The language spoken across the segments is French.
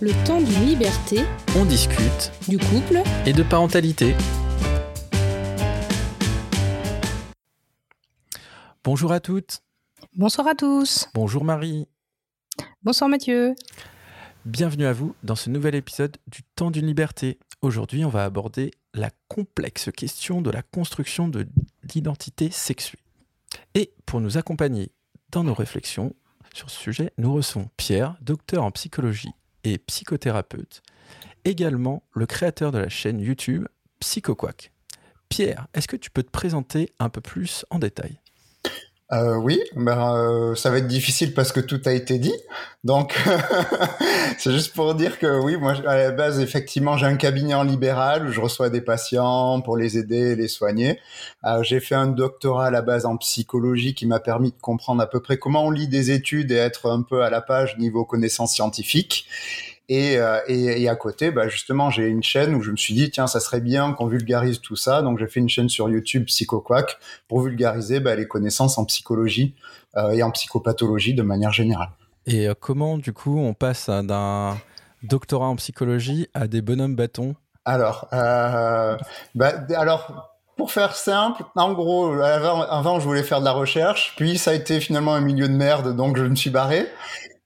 Le temps d'une liberté, On discute du couple, et de parentalité. Bonjour à toutes. Bonsoir à tous. Bonjour Marie. Bonsoir Mathieu. Bienvenue à vous dans ce nouvel épisode du Temps d'une liberté. Aujourd'hui, on va aborder la complexe question de la construction de l'identité sexuée. Et pour nous accompagner dans nos réflexions sur ce sujet, nous recevons Pierre, docteur en psychologie et psychothérapeute, également le créateur de la chaîne YouTube PsychoQuack. Pierre, est-ce que tu peux te présenter un peu plus en détail? Euh, oui, ben, euh, ça va être difficile parce que tout a été dit. Donc, c'est juste pour dire que oui, moi, à la base, effectivement, j'ai un cabinet en libéral où je reçois des patients pour les aider et les soigner. Euh, j'ai fait un doctorat à la base en psychologie qui m'a permis de comprendre à peu près comment on lit des études et être un peu à la page niveau connaissances scientifiques. Et, euh, et, et, à côté, bah justement, j'ai une chaîne où je me suis dit, tiens, ça serait bien qu'on vulgarise tout ça. Donc, j'ai fait une chaîne sur YouTube, PsychoQuack, pour vulgariser bah, les connaissances en psychologie euh, et en psychopathologie de manière générale. Et euh, comment, du coup, on passe d'un doctorat en psychologie à des bonhommes bâtons? Alors, euh, bah, alors pour faire simple, en gros, avant, avant, je voulais faire de la recherche, puis ça a été finalement un milieu de merde, donc je me suis barré.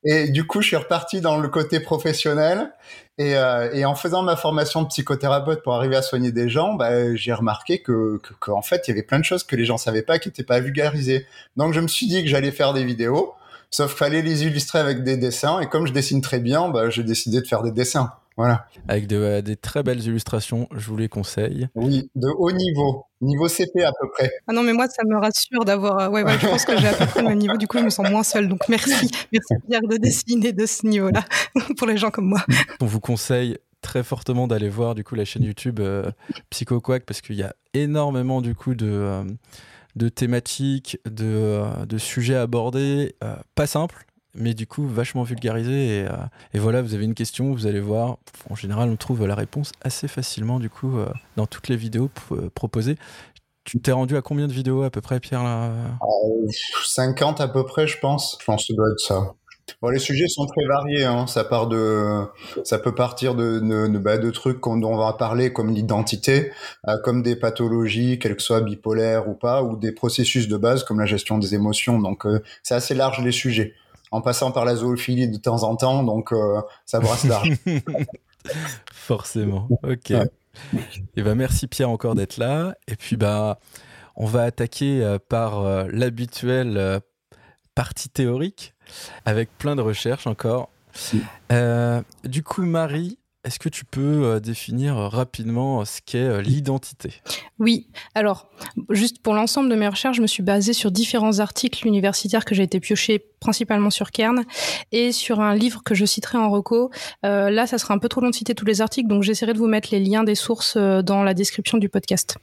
Et du coup, je suis reparti dans le côté professionnel. Et, euh, et en faisant ma formation de psychothérapeute pour arriver à soigner des gens, bah, j'ai remarqué que, que, en fait, il y avait plein de choses que les gens savaient pas, qui n'étaient pas vulgarisées. Donc, je me suis dit que j'allais faire des vidéos, sauf qu'il fallait les illustrer avec des dessins. Et comme je dessine très bien, bah, j'ai décidé de faire des dessins. Voilà. Avec de, euh, des très belles illustrations, je vous les conseille. Oui, de haut niveau, niveau CP à peu près. Ah non, mais moi, ça me rassure d'avoir. euh, Ouais, ouais, je pense que j'ai à peu près le même niveau. Du coup, je me sens moins seule. Donc, merci. Merci, Pierre, de dessiner de ce niveau-là pour les gens comme moi. On vous conseille très fortement d'aller voir du coup la chaîne YouTube euh, PsychoQuack parce qu'il y a énormément du coup de, euh, de thématiques, de, de sujets abordés, euh, pas simples mais du coup vachement vulgarisé et, euh, et, voilà vous avez une question vous allez voir en général on trouve la réponse assez facilement du coup euh, dans toutes les vidéos proposées tu t'es rendu à combien de vidéos à peu près Pierre là euh, 50 à peu près je pense je pense que ça doit être ça les sujets sont très variés. Hein. Ça part de, ça peut partir de de, bah, trucs dont on va parler comme l'identité, euh, comme des pathologies, qu'elles soient bipolaires ou pas, ou des processus de base comme la gestion des émotions. Donc euh, c'est assez large les sujets en passant par la zoophilie de temps en temps, donc euh, ça brasse large. Forcément. Ok. Ouais. Et ben merci Pierre encore d'être là. Et puis bah on va attaquer euh, par euh, l'habituelle partie théorique avec plein de recherches encore. Du coup Marie, est-ce que tu peux euh, définir rapidement ce qu'est euh, l'identité? Oui. Alors, juste pour l'ensemble de mes recherches, je me suis basée sur différents articles universitaires que j'ai été piocher principalement sur Kern et sur un livre que je citerai en reco. Euh, là, ça sera un peu trop long de citer tous les articles, donc j'essaierai de vous mettre les liens des sources euh, dans la description du podcast.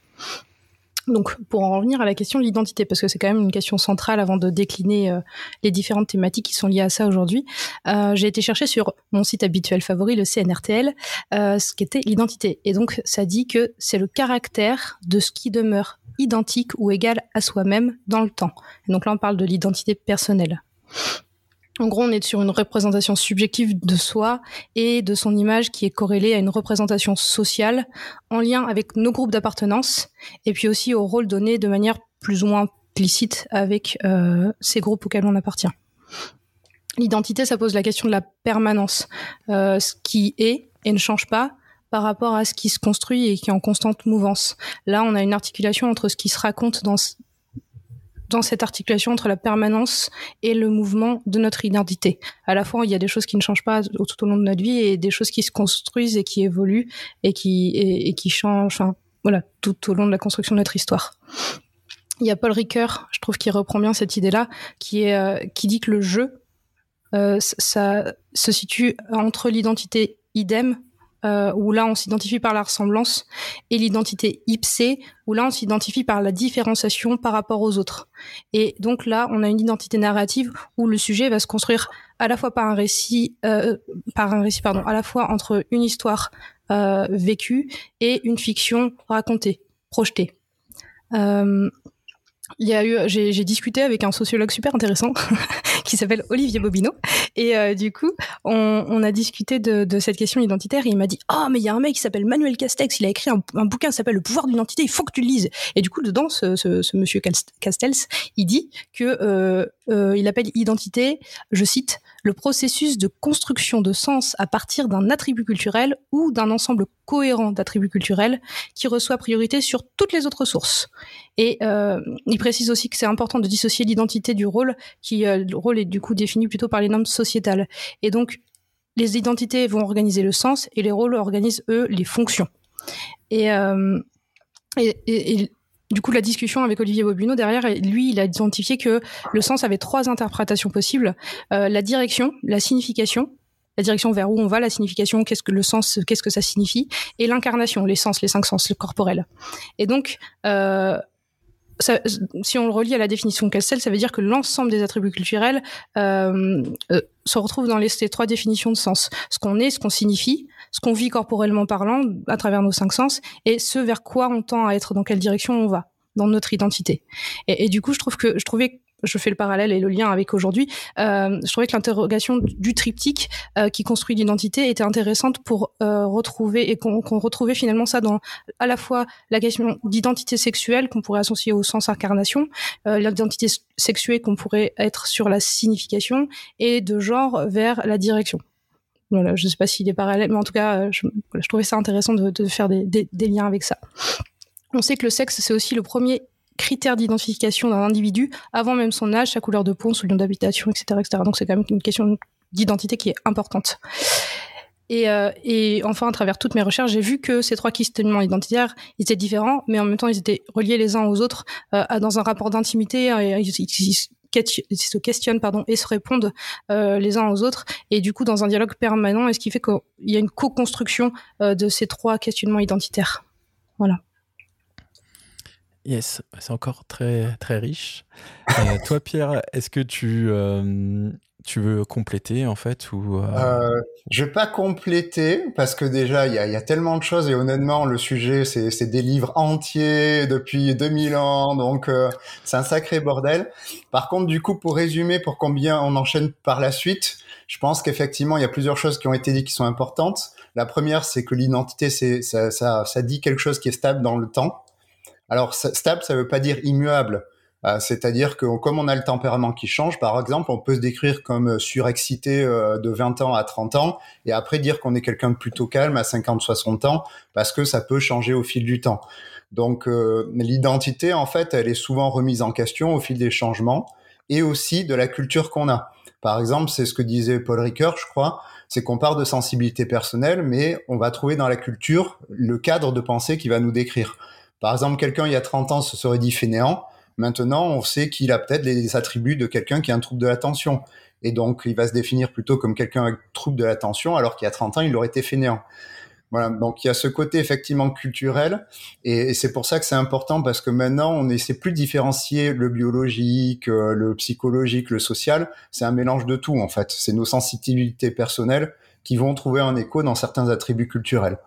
Donc, pour en revenir à la question de l'identité, parce que c'est quand même une question centrale avant de décliner euh, les différentes thématiques qui sont liées à ça aujourd'hui, euh, j'ai été chercher sur mon site habituel favori, le CNRTL, euh, ce qu'était l'identité. Et donc, ça dit que c'est le caractère de ce qui demeure identique ou égal à soi-même dans le temps. Et donc là, on parle de l'identité personnelle. En gros, on est sur une représentation subjective de soi et de son image qui est corrélée à une représentation sociale en lien avec nos groupes d'appartenance et puis aussi au rôle donné de manière plus ou moins implicite avec euh, ces groupes auxquels on appartient. L'identité, ça pose la question de la permanence, euh, ce qui est et ne change pas par rapport à ce qui se construit et qui est en constante mouvance. Là, on a une articulation entre ce qui se raconte dans dans cette articulation entre la permanence et le mouvement de notre identité. À la fois, il y a des choses qui ne changent pas tout au long de notre vie et des choses qui se construisent et qui évoluent et qui, et, qui changent, voilà, tout au long de la construction de notre histoire. Il y a Paul Ricoeur, je trouve, qui reprend bien cette idée-là, qui euh, qui dit que le jeu, euh, ça se situe entre l'identité idem euh, où là on s'identifie par la ressemblance, et l'identité ipsée, où là on s'identifie par la différenciation par rapport aux autres. Et donc là, on a une identité narrative où le sujet va se construire à la fois par un récit, euh, par un récit, pardon, à la fois entre une histoire euh, vécue et une fiction racontée, projetée. Il y a eu, j'ai discuté avec un sociologue super intéressant qui s'appelle Olivier Bobineau. Et euh, du coup, on, on, a discuté de, de, cette question identitaire. Et il m'a dit Oh, mais il y a un mec qui s'appelle Manuel Castex. Il a écrit un, un bouquin qui s'appelle Le pouvoir de l'identité. Il faut que tu le lises. Et du coup, dedans, ce, ce, monsieur Castells, il dit que euh, euh, il appelle identité, je cite, le processus de construction de sens à partir d'un attribut culturel ou d'un ensemble cohérent d'attributs culturels qui reçoit priorité sur toutes les autres sources. Et euh, il précise aussi que c'est important de dissocier l'identité du rôle, qui euh, le rôle est du coup défini plutôt par les normes sociétales. Et donc, les identités vont organiser le sens et les rôles organisent eux les fonctions. Et, euh, du coup, la discussion avec Olivier Bobuno derrière, lui, il a identifié que le sens avait trois interprétations possibles euh, la direction, la signification, la direction vers où on va, la signification, qu'est-ce que le sens, qu'est-ce que ça signifie, et l'incarnation, les sens, les cinq sens, le corporel. Et donc, euh, ça, si on le relie à la définition Castel, ça veut dire que l'ensemble des attributs culturels euh, euh, se retrouvent dans les, ces trois définitions de sens. Ce qu'on est, ce qu'on signifie, ce qu'on vit corporellement parlant à travers nos cinq sens, et ce vers quoi on tend à être, dans quelle direction on va dans notre identité. Et, du coup, je trouve que je trouvais je fais le parallèle et le lien avec aujourd'hui, euh, je trouvais que l'interrogation du triptyque euh, qui construit l'identité était intéressante pour euh, retrouver et qu'on qu retrouvait finalement ça dans à la fois la question d'identité sexuelle qu'on pourrait associer au sens incarnation, euh, l'identité sexuée qu'on pourrait être sur la signification et de genre vers la direction. Voilà, je sais pas s'il est parallèle, mais en tout cas, je, je trouvais ça intéressant de, faire des, liens avec ça. On sait que le sexe, c'est aussi le premier critères d'identification d'un individu avant même son âge, sa couleur de peau, son lieu d'habitation, etc., etc. Donc c'est quand même une question d'identité qui est importante. Et, euh, et, enfin, à travers toutes mes recherches, j'ai vu que ces trois questionnements identitaires ils étaient différents, mais en même temps, ils étaient reliés les uns aux autres euh, dans un rapport d'intimité. Se questionnent pardon, et se répondent euh, les uns aux autres, et du coup dans un dialogue permanent, et ce qui fait qu'il y a une co-construction euh, de ces trois questionnements identitaires? Voilà. Yes, c'est encore très, très riche. Euh, toi, Pierre, est-ce que tu, tu veux compléter en fait ou euh... Euh, Je vais pas compléter parce que déjà, il y a, y a, tellement de choses et honnêtement, le sujet, c'est des livres entiers depuis 2000 ans, donc euh, c'est un sacré bordel. Par contre, du coup, pour résumer, pour combien on enchaîne par la suite, je pense qu'effectivement, il y a plusieurs choses qui ont été dites qui sont importantes. La première, c'est que l'identité, c'est ça, ça, ça dit quelque chose qui est stable dans le temps alors stable, ça veut pas dire immuable. Euh, c'est-à-dire que comme on a le tempérament qui change, par exemple, on peut se décrire comme euh, surexcité euh, de 20 ans à 30 ans et après dire qu'on est quelqu'un de plutôt calme à 50, 60 ans parce que ça peut changer au fil du temps. Donc l'identité, en fait, elle est souvent remise en question au fil des changements et aussi de la culture qu'on a. Par exemple, c'est ce que disait Paul Ricoeur, je crois, c'est qu'on part de sensibilité personnelle, mais on va trouver dans la culture le cadre de pensée qui va nous décrire. Par exemple, quelqu'un il y a 30 ans se serait dit fainéant. Maintenant, on sait qu'il a peut-être les attributs de quelqu'un qui a un trouble de l'attention. Et donc, il va se définir plutôt comme quelqu'un avec trouble de l'attention, alors qu'il y a 30 ans, il aurait été fainéant. Voilà, donc il y a ce côté effectivement culturel, et, c'est pour ça que c'est important parce que maintenant on essaie plus différencier le biologique, euh, le psychologique, le social. C'est un mélange de tout en fait. C'est nos sensibilités personnelles qui vont trouver un écho dans certains attributs culturels.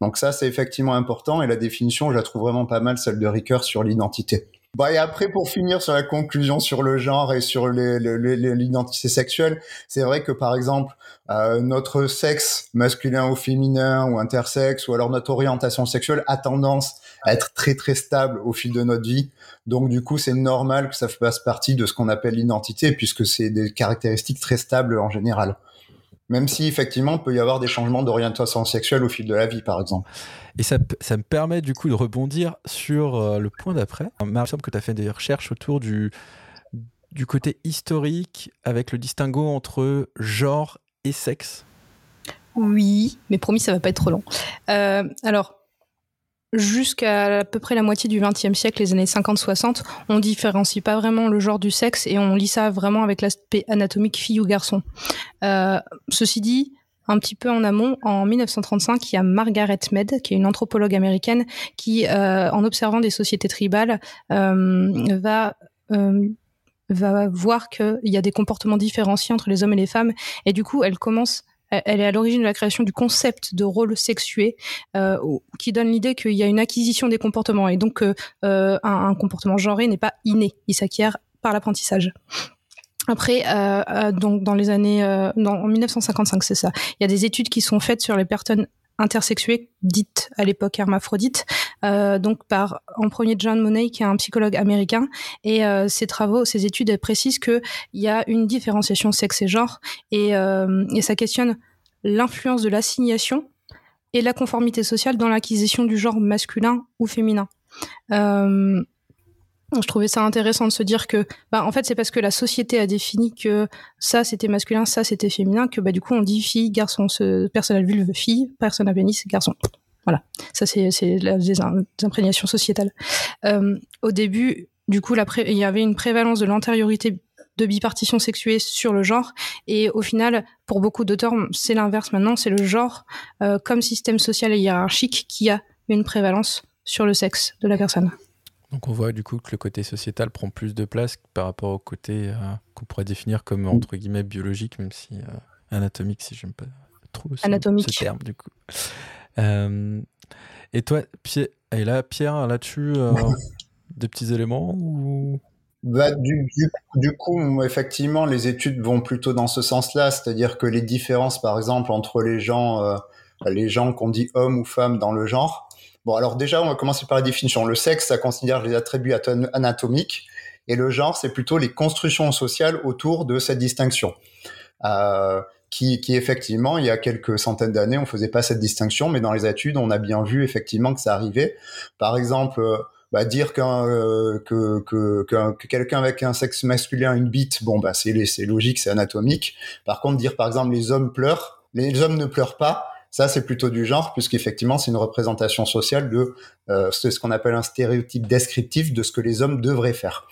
Donc ça, c'est effectivement important et la définition, je la trouve vraiment pas mal, celle de Ricoeur sur l'identité. Bah, et après, pour finir sur la conclusion sur le genre et sur l'identité sexuelle, c'est vrai que par exemple, euh, notre sexe masculin ou féminin ou intersexe ou alors notre orientation sexuelle a tendance à être très très stable au fil de notre vie. Donc du coup, c'est normal que ça fasse partie de ce qu'on appelle l'identité puisque c'est des caractéristiques très stables en général. Même si effectivement, il peut y avoir des changements d'orientation sexuelle au fil de la vie, par exemple. Et ça, ça me permet du coup de rebondir sur euh, le point d'après. Il me semble que tu as fait des recherches autour du, du côté historique avec le distinguo entre genre et sexe. Oui, mais promis, ça va pas être trop long. Euh, alors, jusqu'à à peu près la moitié du XXe siècle, les années 50-60, on différencie pas vraiment le genre du sexe et on lit ça vraiment avec l'aspect anatomique fille ou garçon. Euh, ceci dit, un petit peu en amont, en 1935, il y a Margaret Mead, qui est une anthropologue américaine, qui, euh, en observant des sociétés tribales, euh, va euh, va voir qu'il y a des comportements différenciés entre les hommes et les femmes, et du coup, elle commence elle est à l'origine de la création du concept de rôle sexué, euh, qui donne l'idée qu'il y a une acquisition des comportements et donc euh, un, un, comportement genré n'est pas inné, il s'acquiert par l'apprentissage. Après, euh, donc dans les années, en 1955, c'est ça. Il y a des études qui sont faites sur les personnes intersexuées, dites à l'époque hermaphrodites, euh, donc par en premier John Money qui est un psychologue américain et euh, ses travaux, ses études précisent que il y a une différenciation sexe et genre et, euh, et ça questionne l'influence de l'assignation et la conformité sociale dans l'acquisition du genre masculin ou féminin. Euh, je trouvais ça intéressant de se dire que, bah, en fait, c'est parce que la société a défini que ça c'était masculin, ça c'était féminin, que bah du coup on dit fille, garçon, ce, personne à vulve, fille, personne à pénis, garçon. Voilà, ça c'est des imprégnations sociétales. Euh, au début, du coup, la il y avait une prévalence de l'antériorité de bipartition sexuée sur le genre, et au final, pour beaucoup d'auteurs, c'est l'inverse maintenant, c'est le genre euh, comme système social et hiérarchique qui a une prévalence sur le sexe de la personne. Donc on voit du coup que le côté sociétal prend plus de place par rapport au côté euh, qu'on pourrait définir comme entre guillemets biologique, même si euh, anatomique, si j'aime pas trop ce, anatomique. terme du coup. Euh, et toi, Pierre, et là, Pierre, là-dessus, des petits éléments ou? Bah, du, du, coup, effectivement, les études vont plutôt dans ce sens-là, c'est-à-dire que les différences, par exemple, entre les gens, les gens qu'on dit hommes ou femmes dans le genre, Bon, alors déjà, on va commencer par la définition. Le sexe, ça considère les attributs anatomiques, et le genre, c'est plutôt les constructions sociales autour de cette distinction. Euh, qui, qui, effectivement, il y a quelques centaines d'années, on faisait pas cette distinction, mais dans les études, on a bien vu effectivement que ça arrivait. Par exemple, euh, bah, dire qu'un euh, que, que, que, quelqu'un avec un sexe masculin a une bite, bon bah c'est c'est logique, c'est anatomique. Par contre, dire par exemple les hommes pleurent, les hommes ne pleurent pas, ça, c'est plutôt du genre, puisqu'effectivement, c'est une représentation sociale de euh, ce qu'on appelle un stéréotype descriptif de ce que les hommes devraient faire.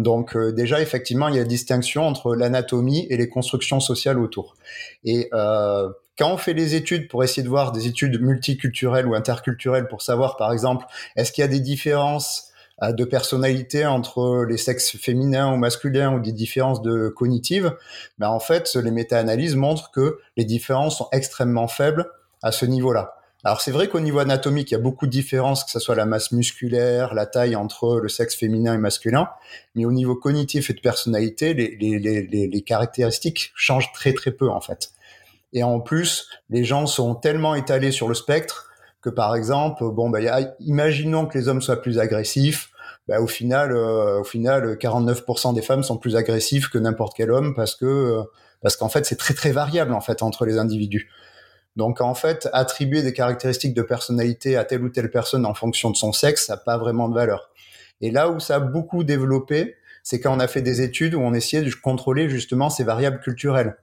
Donc euh, déjà, effectivement, il y a distinction entre l'anatomie et les constructions sociales autour. Et euh, quand on fait les études pour essayer de voir des études multiculturelles ou interculturelles pour savoir, par exemple, est-ce qu'il y a des différences de personnalité entre les sexes féminins ou masculins ou des différences de cognitives, ben en fait, les méta-analyses montrent que les différences sont extrêmement faibles à ce niveau-là. Alors c'est vrai qu'au niveau anatomique, il y a beaucoup de différences, que ce soit la masse musculaire, la taille entre le sexe féminin et masculin, mais au niveau cognitif et de personnalité, les, les, les, les caractéristiques changent très très peu en fait. Et en plus, les gens sont tellement étalés sur le spectre que par exemple, bon, bah, imaginons que les hommes soient plus agressifs. Bah, au final, euh, au final, 49% des femmes sont plus agressives que n'importe quel homme parce que euh, parce qu'en fait, c'est très très variable en fait entre les individus. Donc en fait, attribuer des caractéristiques de personnalité à telle ou telle personne en fonction de son sexe, ça n'a pas vraiment de valeur. Et là où ça a beaucoup développé, c'est quand on a fait des études où on essayait de contrôler justement ces variables culturelles.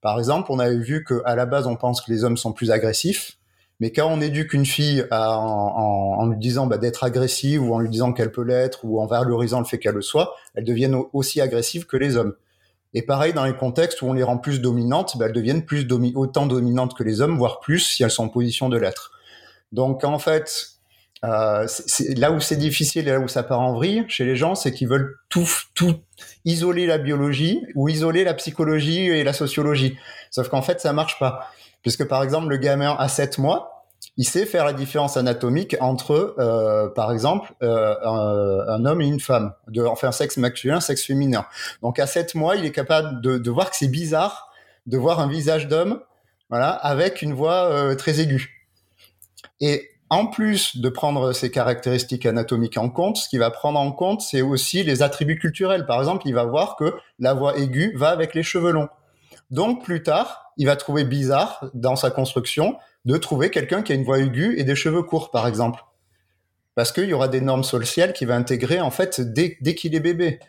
Par exemple, on avait vu qu'à la base, on pense que les hommes sont plus agressifs, mais quand on éduque une fille en, lui disant bah, d'être agressive ou en lui disant qu'elle peut l'être ou en valorisant le fait qu'elle le soit, elles deviennent aussi agressives que les hommes. Et pareil, dans les contextes où on les rend plus dominantes, bah, elles deviennent plus autant dominantes que les hommes, voire plus si elles sont en position de l'être. Donc en fait, euh, là où c'est difficile et là où ça part en vrille chez les gens, c'est qu'ils veulent tout, tout isoler la biologie ou isoler la psychologie et la sociologie. Sauf qu'en fait, ça marche pas. Puisque par exemple, le gamin à 7 mois, il sait faire la différence anatomique entre, euh, par exemple, euh, un, homme et une femme, de, enfin, sexe masculin, sexe féminin. Donc à 7 mois, il est capable de, voir que c'est bizarre de voir un visage d'homme, voilà, avec une voix euh, très aiguë. Et en plus de prendre ces caractéristiques anatomiques en compte, ce qu'il va prendre en compte, c'est aussi les attributs culturels. Par exemple, il va voir que la voix aiguë va avec les cheveux longs. Donc plus tard, il va trouver bizarre dans sa construction de trouver quelqu'un qui a une voix aiguë et des cheveux courts, par exemple. Parce qu'il y aura des normes sociales qui va intégrer en fait dès, dès qu'il est bébé.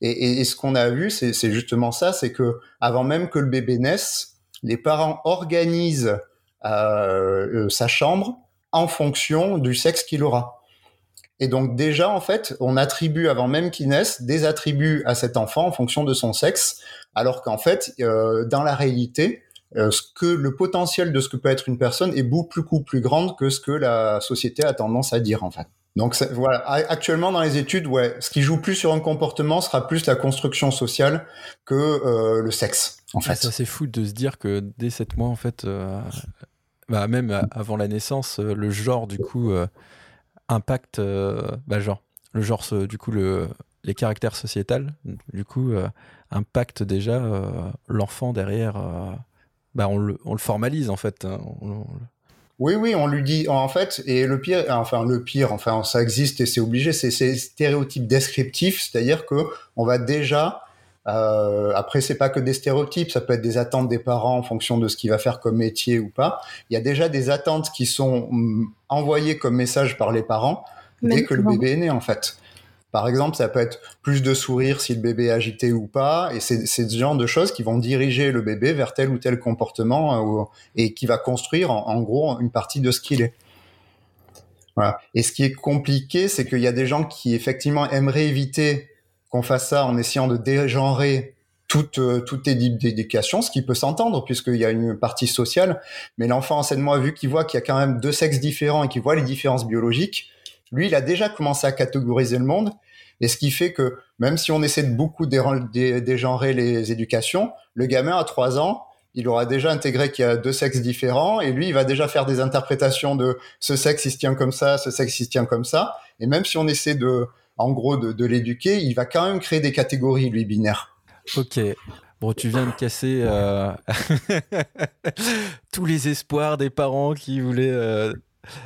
Et, et, ce qu'on a vu, c'est justement ça, c'est que avant même que le bébé naisse, les parents organisent euh, euh sa chambre en fonction du sexe qu'il aura. Et donc déjà, en fait, on attribue avant même qu'il naisse des attributs à cet enfant en fonction de son sexe, alors qu'en fait, euh, dans la réalité, ce que le potentiel de ce que peut être une personne est beaucoup plus grande que ce que la société a tendance à dire en fait. Donc voilà, actuellement dans les études, ouais, ce qui joue plus sur un comportement sera plus la construction sociale que euh, le sexe. En fait. ça c'est fou de se dire que dès 7 mois, en fait, bah, même avant la naissance, le genre du coup impacte, bah, genre, le genre, du coup, le, les caractères sociétals, du coup, impactent déjà l'enfant derrière. Bah, on le, on, le, formalise en fait. Hein, oui, oui, on lui dit en fait, et le pire, enfin le pire, enfin ça existe et c'est obligé, c'est ces stéréotypes descriptifs, c'est-à-dire que on va déjà euh, après, c'est pas que des stéréotypes, ça peut être des attentes des parents en fonction de ce qu'il va faire comme métier ou pas. Il y a déjà des attentes qui sont mm, envoyées comme message par les parents dès que le bébé est né, en fait. Par exemple, ça peut être plus de sourire si le bébé est agité ou pas, et c'est ce genre de choses qui vont diriger le bébé vers tel ou tel comportement euh, et qui va construire en, gros une partie de ce qu'il est. Voilà. Et ce qui est compliqué, c'est qu'il y a des gens qui effectivement aimeraient éviter qu'on fasse ça en essayant de dégenrer toute, euh, toute éducation, ce qui peut s'entendre puisqu'il y a une partie sociale. Mais l'enfant en 7 mois, vu qu'il voit qu'il y a quand même deux sexes différents et qu'il voit les différences biologiques, lui, il a déjà commencé à catégoriser le monde. Et ce qui fait que même si on essaie de beaucoup dégenrer les éducations, le gamin à 3 ans, il aura déjà intégré qu'il y a deux sexes différents et lui, il va déjà faire des interprétations de ce sexe, il se tient comme ça, ce sexe, il se tient comme ça. Et même si on essaie de, en gros, de, l'éduquer, il va quand même créer des catégories, lui, binaires. Ok. Bon, tu viens de casser euh, tous les espoirs des parents qui voulaient, euh,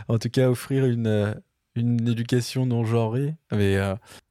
en tout cas, offrir une, euh, une éducation non genrée. Mais,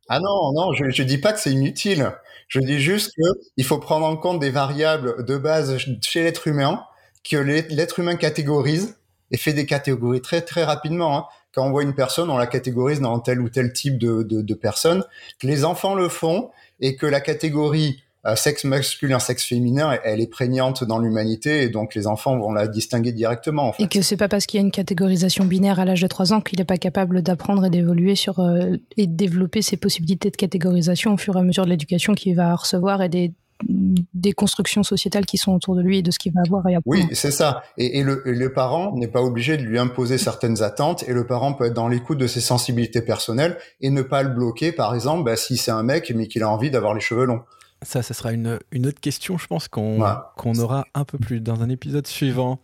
Ah non, non, je ne dis pas que c'est inutile. Je dis juste qu'il faut prendre en compte des variables de base chez l'être humain, que l'être humain catégorise et fait des catégories très très rapidement. Hein quand on voit une personne, on la catégorise dans tel ou tel type de, de, personne, que les enfants le font et que la catégorie euh, sexe masculin, sexe féminin, elle est prégnante dans l'humanité et donc les enfants vont la distinguer directement. Et que c'est pas parce qu'il y a une catégorisation binaire à l'âge de 3 ans qu'il n'est pas capable d'apprendre et d'évoluer sur euh, et de développer ses possibilités de catégorisation au fur et à mesure de l'éducation qu'il va recevoir et des, des constructions sociétales qui sont autour de lui et de ce qu'il va avoir et Oui, c'est ça. Et, le, le, parent n'est pas obligé de lui imposer certaines attentes et le parent peut être dans l'écoute de ses sensibilités personnelles et ne pas le bloquer, par exemple, bah, si c'est un mec mais qu'il a envie d'avoir les cheveux longs. Ça, ce sera une, une, autre question, je pense, qu'on qu'on aura un peu plus dans un épisode suivant.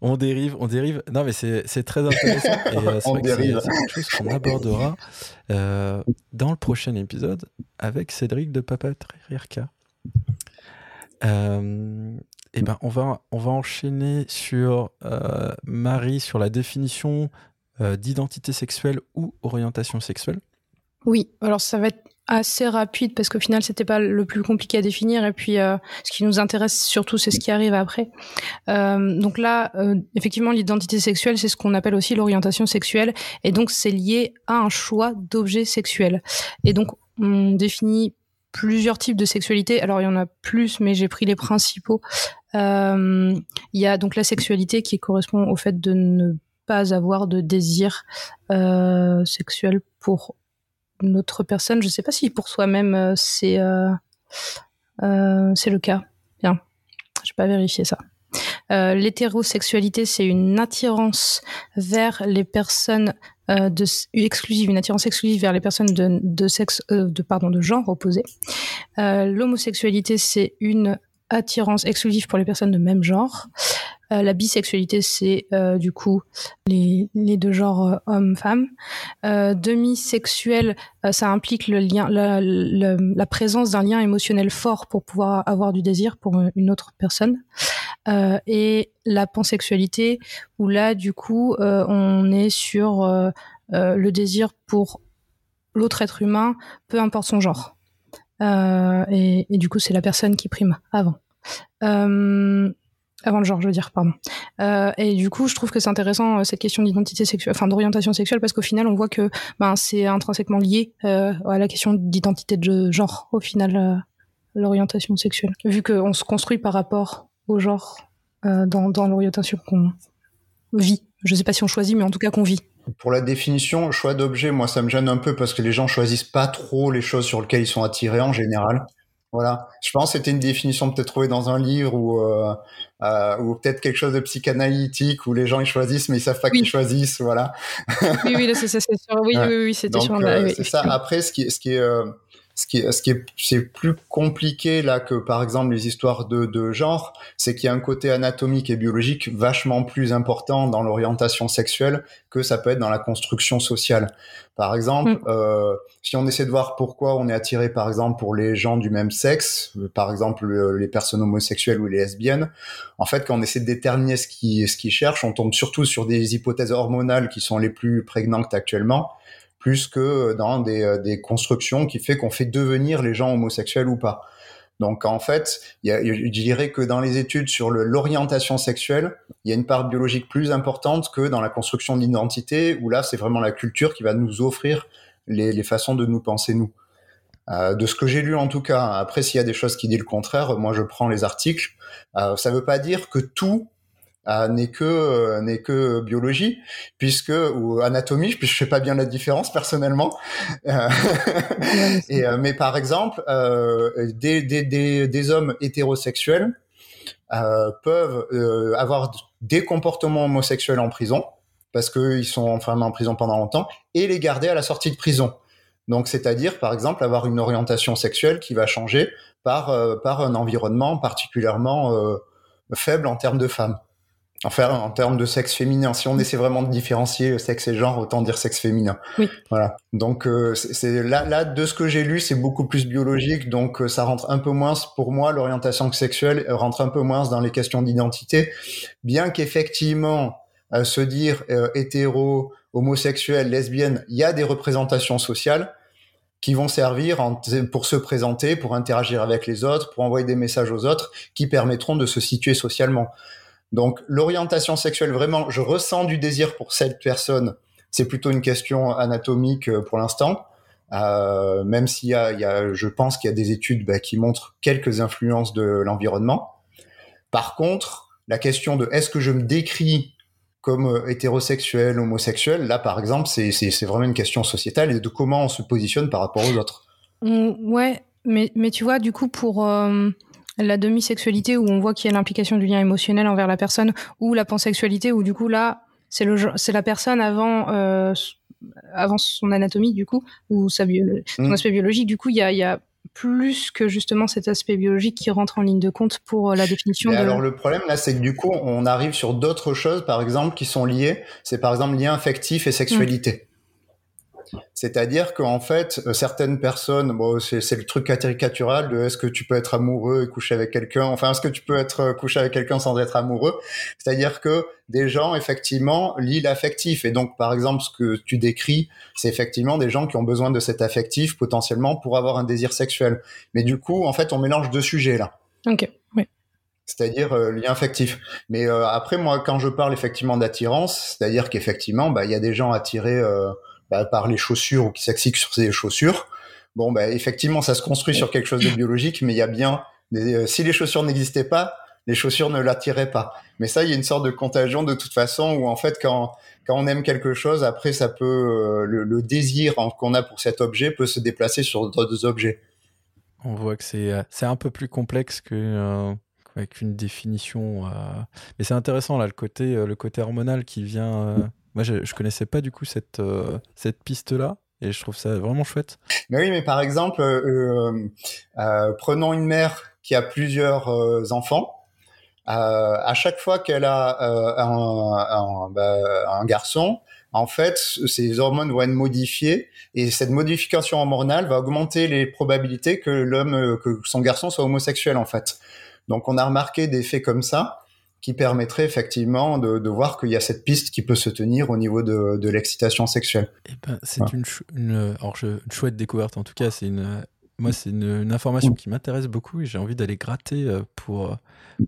On dérive, on dérive. Non, mais c'est très intéressant. et euh, c'est quelque chose qu'on abordera euh, dans le prochain épisode avec Cédric de Papa Trirka. Euh, eh ben, on va, on va enchaîner sur euh, Marie, sur la définition euh, d'identité sexuelle ou orientation sexuelle. Oui, alors ça va être assez rapide parce qu'au final c'était pas le plus compliqué à définir et puis ce qui nous intéresse surtout c'est ce qui arrive après. donc là, effectivement, l'identité sexuelle c'est ce qu'on appelle aussi l'orientation sexuelle et donc c'est lié à un choix d'objet sexuel. Et donc on définit plusieurs types de sexualité. Alors il y en a plus, mais j'ai pris les principaux. Euh, il y a donc la sexualité qui correspond au fait de ne pas avoir de désir euh, sexuel pour une autre personne. Je ne sais pas si pour soi-même euh, c'est c'est le cas. Bien, je vais pas vérifier ça. L'hétérosexualité, c'est une attirance vers les personnes euh, de, exclusive, une attirance exclusive vers les personnes de, de sexe, euh, de pardon, de genre opposé. Euh, L'homosexualité, c'est une attirance exclusive pour les personnes de même genre. Euh, la bisexualité, c'est euh, du coup les, deux genres euh, homme-femme. Demi-sexuel, ça implique le lien, la, présence d'un lien émotionnel fort pour pouvoir avoir du désir pour une autre personne. et la pansexualité, où là, du coup, on est sur le désir pour l'autre être humain, peu importe son genre. Et, du coup, c'est la personne qui prime avant. Avant le genre, je veux dire, pardon. Euh, et du coup, je trouve que c'est intéressant euh, cette question d'identité sexuelle, enfin d'orientation sexuelle, parce qu'au final, on voit que ben, c'est intrinsèquement lié euh, à la question d'identité de genre, au final, l'orientation sexuelle. Vu qu'on se construit par rapport au genre dans, l'orientation qu'on vit. Je sais pas si on choisit, mais en tout cas qu'on vit. Pour la définition, choix d'objet, moi ça me gêne un peu parce que les gens choisissent pas trop les choses sur lesquelles ils sont attirés en général. Voilà, je pense que c'était une définition peut-être trouvée dans un livre ou euh, euh, ou peut-être quelque chose de psychanalytique où les gens ils choisissent mais ils savent pas qu'ils choisissent, voilà. oui, oui, c'est ça, c'est sûr. Oui, oui, oui, c'était sûr. Euh, c'est ça. Après, ce qui, ce qui est Ce qui, ce qui est, c'est plus compliqué là que par exemple les histoires de, de genre, c'est qu'il y a un côté anatomique et biologique vachement plus important dans l'orientation sexuelle que ça peut être dans la construction sociale. Par exemple, mm. euh, si on essaie de voir pourquoi on est attiré, par exemple, pour les gens du même sexe, euh, par exemple les personnes homosexuelles ou les lesbiennes, en fait, quand on essaie de déterminer ce qu'ils ce qu'ils cherchent, on tombe surtout sur des hypothèses hormonales qui sont les plus prégnantes actuellement, plus que dans des, euh, des constructions qui fait qu'on fait devenir les gens homosexuels ou pas. Donc en fait, y a, je dirais que dans les études sur l'orientation sexuelle, il y a une part biologique plus importante que dans la construction d'identité, où là c'est vraiment la culture qui va nous offrir les, les façons de nous penser nous. Euh, de ce que j'ai lu en tout cas. Après, s'il y a des choses qui disent le contraire, moi je prends les articles. Euh, ça ne veut pas dire que tout n'est que euh, n'est que biologie puisque ou anatomie puisque je sais pas bien la différence personnellement. Euh, et euh, mais par exemple des, des, des, des hommes hétérosexuels peuvent avoir des comportements homosexuels en prison parce qu'ils sont enfermés en prison pendant longtemps et les garder à la sortie de prison. Donc, c'est-à-dire, par exemple, avoir une orientation sexuelle qui va changer par, par un environnement particulièrement faible en termes de femmes. Enfin, en termes de sexe féminin, si on essaie vraiment de différencier sexe et genre, autant dire sexe féminin. Oui. Voilà. Donc, euh, c'est là, là, de ce que j'ai lu, c'est beaucoup plus biologique, donc euh, ça rentre un peu moins pour moi. L'orientation sexuelle euh, rentre un peu moins dans les questions d'identité, bien qu'effectivement se dire hétéro, homosexuel, lesbienne, il y a des représentations sociales qui vont servir en, pour se présenter, pour interagir avec les autres, pour envoyer des messages aux autres, qui permettront de se situer socialement. Donc l'orientation sexuelle, vraiment, je ressens du désir pour cette personne. C'est plutôt une question anatomique euh, pour l'instant. Euh, même s'il y, y a, je pense qu'il y a des études bah, qui montrent quelques influences de l'environnement. Par contre, la question de est-ce que je me décris comme euh, hétérosexuel, homosexuel, là par exemple, c'est vraiment une question sociétale et de comment on se positionne par rapport aux autres. Mmh, ouais, mais, mais tu vois, du coup, pour, euh, la demi-sexualité où on voit qu'il y a l'implication du lien émotionnel envers la personne, ou la pansexualité où du coup là, c'est le c'est la personne avant euh, avant son anatomie du coup ou sa son mmh. aspect biologique. Du coup, il y a, y a plus que justement cet aspect biologique qui rentre en ligne de compte pour euh, la définition. de... Alors le problème là, c'est que du coup, on arrive sur d'autres choses, par exemple, qui sont liées. C'est par exemple lien affectif et sexualité. C'est-à-dire qu'en fait, euh, certaines personnes, bon, c'est le truc caricatural de est-ce que tu peux être amoureux et coucher avec quelqu'un, enfin, est-ce que tu peux être euh, couché avec quelqu'un sans être amoureux? C'est-à-dire que des gens, effectivement, lient l'affectif. Et donc, par exemple, ce que tu décris, c'est effectivement des gens qui ont besoin de cet affectif potentiellement pour avoir un désir sexuel. Mais du coup, en fait, on mélange deux sujets là. Ok, oui c'est-à-dire euh, lien affectif. Mais après, moi, quand je parle effectivement d'attirance, c'est-à-dire qu'effectivement, bah, il y a des gens attirés bah, par les chaussures ou qui s'axiquent sur ces chaussures. Bon, bah, effectivement, ça se construit sur quelque chose de biologique, mais il y a bien, euh, si les chaussures n'existaient pas, les chaussures ne l'attiraient pas. Mais ça, il y a une sorte de contagion de toute façon où en fait, quand, quand on aime quelque chose, après, ça peut, euh, le, désir qu'on a pour cet objet peut se déplacer sur d'autres objets. On voit que c'est, euh, c'est un peu plus complexe que, qu'une définition. Mais c'est intéressant là, le côté, le côté hormonal qui vient moi, je, je connaissais pas du coup cette, euh, cette piste-là. Et je trouve ça vraiment chouette. Mais oui, mais par exemple, euh, euh, prenons une mère qui a plusieurs enfants. à chaque fois qu'elle a un, un, bah, un, garçon, en fait, ses hormones vont être modifiées et cette modification hormonale va augmenter les probabilités que l'homme, que son garçon soit homosexuel en fait. Donc, on a remarqué des faits comme ça qui permettrait effectivement de, de voir qu'il y a cette piste qui peut se tenir au niveau de, de l'excitation sexuelle. Eh ben, c'est une, une, alors je, une, chouette découverte en tout cas. C'est une, moi, c'est une, une, information qui m'intéresse beaucoup et j'ai envie d'aller gratter euh, pour,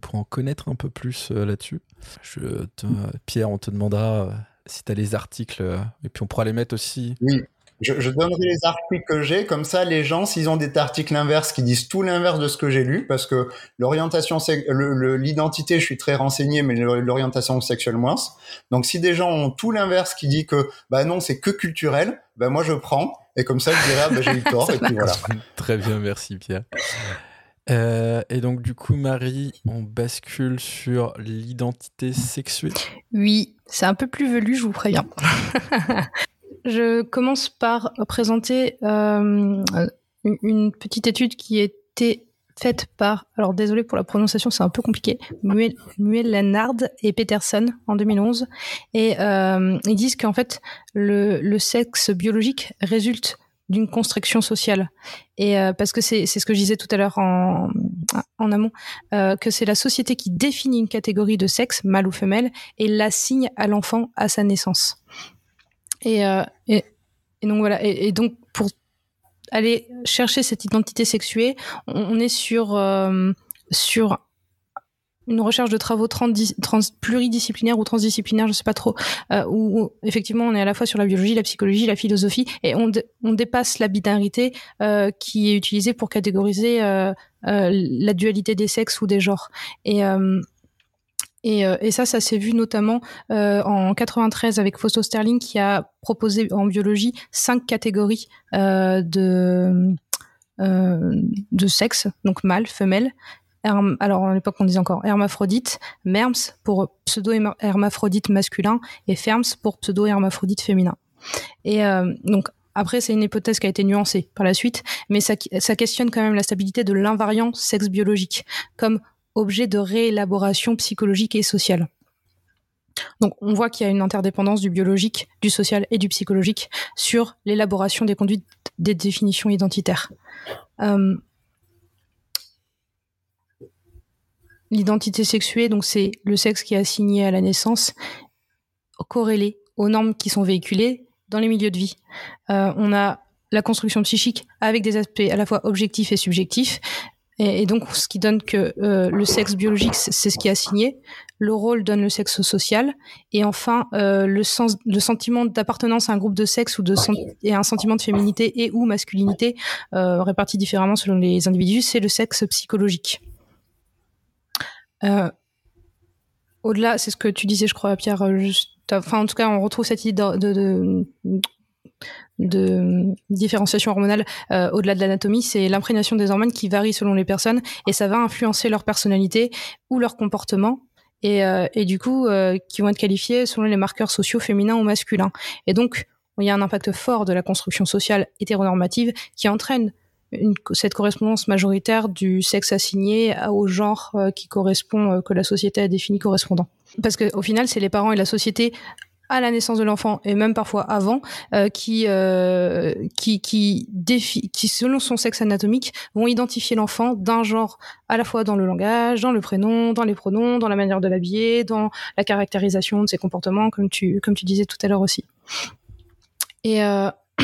pour en connaître un peu plus euh, là-dessus. Pierre, on te demandera euh, si tu as les articles et puis on pourra les mettre aussi. Oui. Je, je, donnerai les articles que j'ai, comme ça les gens, s'ils ont des articles inverses qui disent tout l'inverse de ce que j'ai lu, parce que l'orientation, l'identité, je suis très renseigné, mais l'orientation sexuelle moins. Donc si des gens ont tout l'inverse qui dit que bah non c'est que culturel, bah moi je prends et comme ça je dirais ah, bah, j'ai eu tort et puis voilà. Très bien, merci Pierre. Euh, et donc du coup Marie, on bascule sur l'identité sexuée. Oui, c'est un peu plus velu, je vous préviens. je commence par présenter euh, une petite étude qui était faite par, alors désolé pour la prononciation, c'est un peu compliqué, Muel, et Peterson en 2011. Et euh, ils disent qu'en fait, le, sexe biologique résulte d'une construction sociale. Et euh, parce que c'est ce que je disais tout à l'heure en, amont, que c'est la société qui définit une catégorie de sexe, mâle ou femelle, et l'assigne à l'enfant à sa naissance. Et, euh, et, et, donc voilà. Et, donc pour aller chercher cette identité sexuée, on, est sur euh, sur une recherche de travaux trans, pluridisciplinaires ou transdisciplinaires, je sais pas trop, euh, où, effectivement on est à la fois sur la biologie, la psychologie, la philosophie, et on, on dépasse la binarité euh, qui est utilisée pour catégoriser euh, euh la dualité des sexes ou des genres. Et euh, et, euh, et, ça, ça s'est vu notamment euh, en 93 avec Fausto Sterling qui a proposé en biologie cinq catégories euh, de de sexe, donc mâle, femelle. alors à l'époque on disait encore hermaphrodite, merms pour pseudo-hermaphrodite masculin et ferms pour pseudo-hermaphrodite féminin. Et donc après, c'est une hypothèse qui a été nuancée par la suite, mais ça, ça questionne quand même la stabilité de l'invariant sexe biologique, comme objet de réélaboration psychologique et sociale. Donc on voit qu'il y a une interdépendance du biologique, du social et du psychologique sur l'élaboration des conduites des définitions identitaires. Euh, L'identité sexuée, donc c'est le sexe qui est assigné à la naissance, corrélé aux normes qui sont véhiculées dans les milieux de vie. Euh, on a la construction psychique avec des aspects à la fois objectifs et subjectifs, et, donc, ce qui donne que euh, le sexe biologique, c'est ce qui est assigné. Le rôle donne le sexe social. Et enfin, euh, le, sens, le sentiment d'appartenance à un groupe de sexe ou de et un sentiment de féminité et ou masculinité euh, répartis différemment selon les individus, c'est le sexe psychologique. Au-delà, c'est ce que tu disais, je crois, Pierre, juste enfin en tout cas on retrouve cette idée de, de, de différenciation hormonale euh, au-delà de l'anatomie, c'est l'imprégnation des hormones qui varie selon les personnes et ça va influencer leur personnalité ou leur comportement et, euh, et du coup euh, qui vont être qualifiés selon les marqueurs sociaux féminins ou masculins. Et donc il y a un impact fort de la construction sociale hétéronormative qui entraîne cette correspondance majoritaire du sexe assigné au genre qui correspond que la société a défini correspondant. Parce qu'au final, c'est les parents et la société à la naissance de l'enfant et même parfois avant, euh, qui, euh, qui, qui, qui, selon son sexe anatomique, vont identifier l'enfant d'un genre à la fois dans le langage, dans le prénom, dans les pronoms, dans la manière de l'habiller, dans la caractérisation de ses comportements, comme tu, comme tu disais tout à l'heure aussi. Et, euh,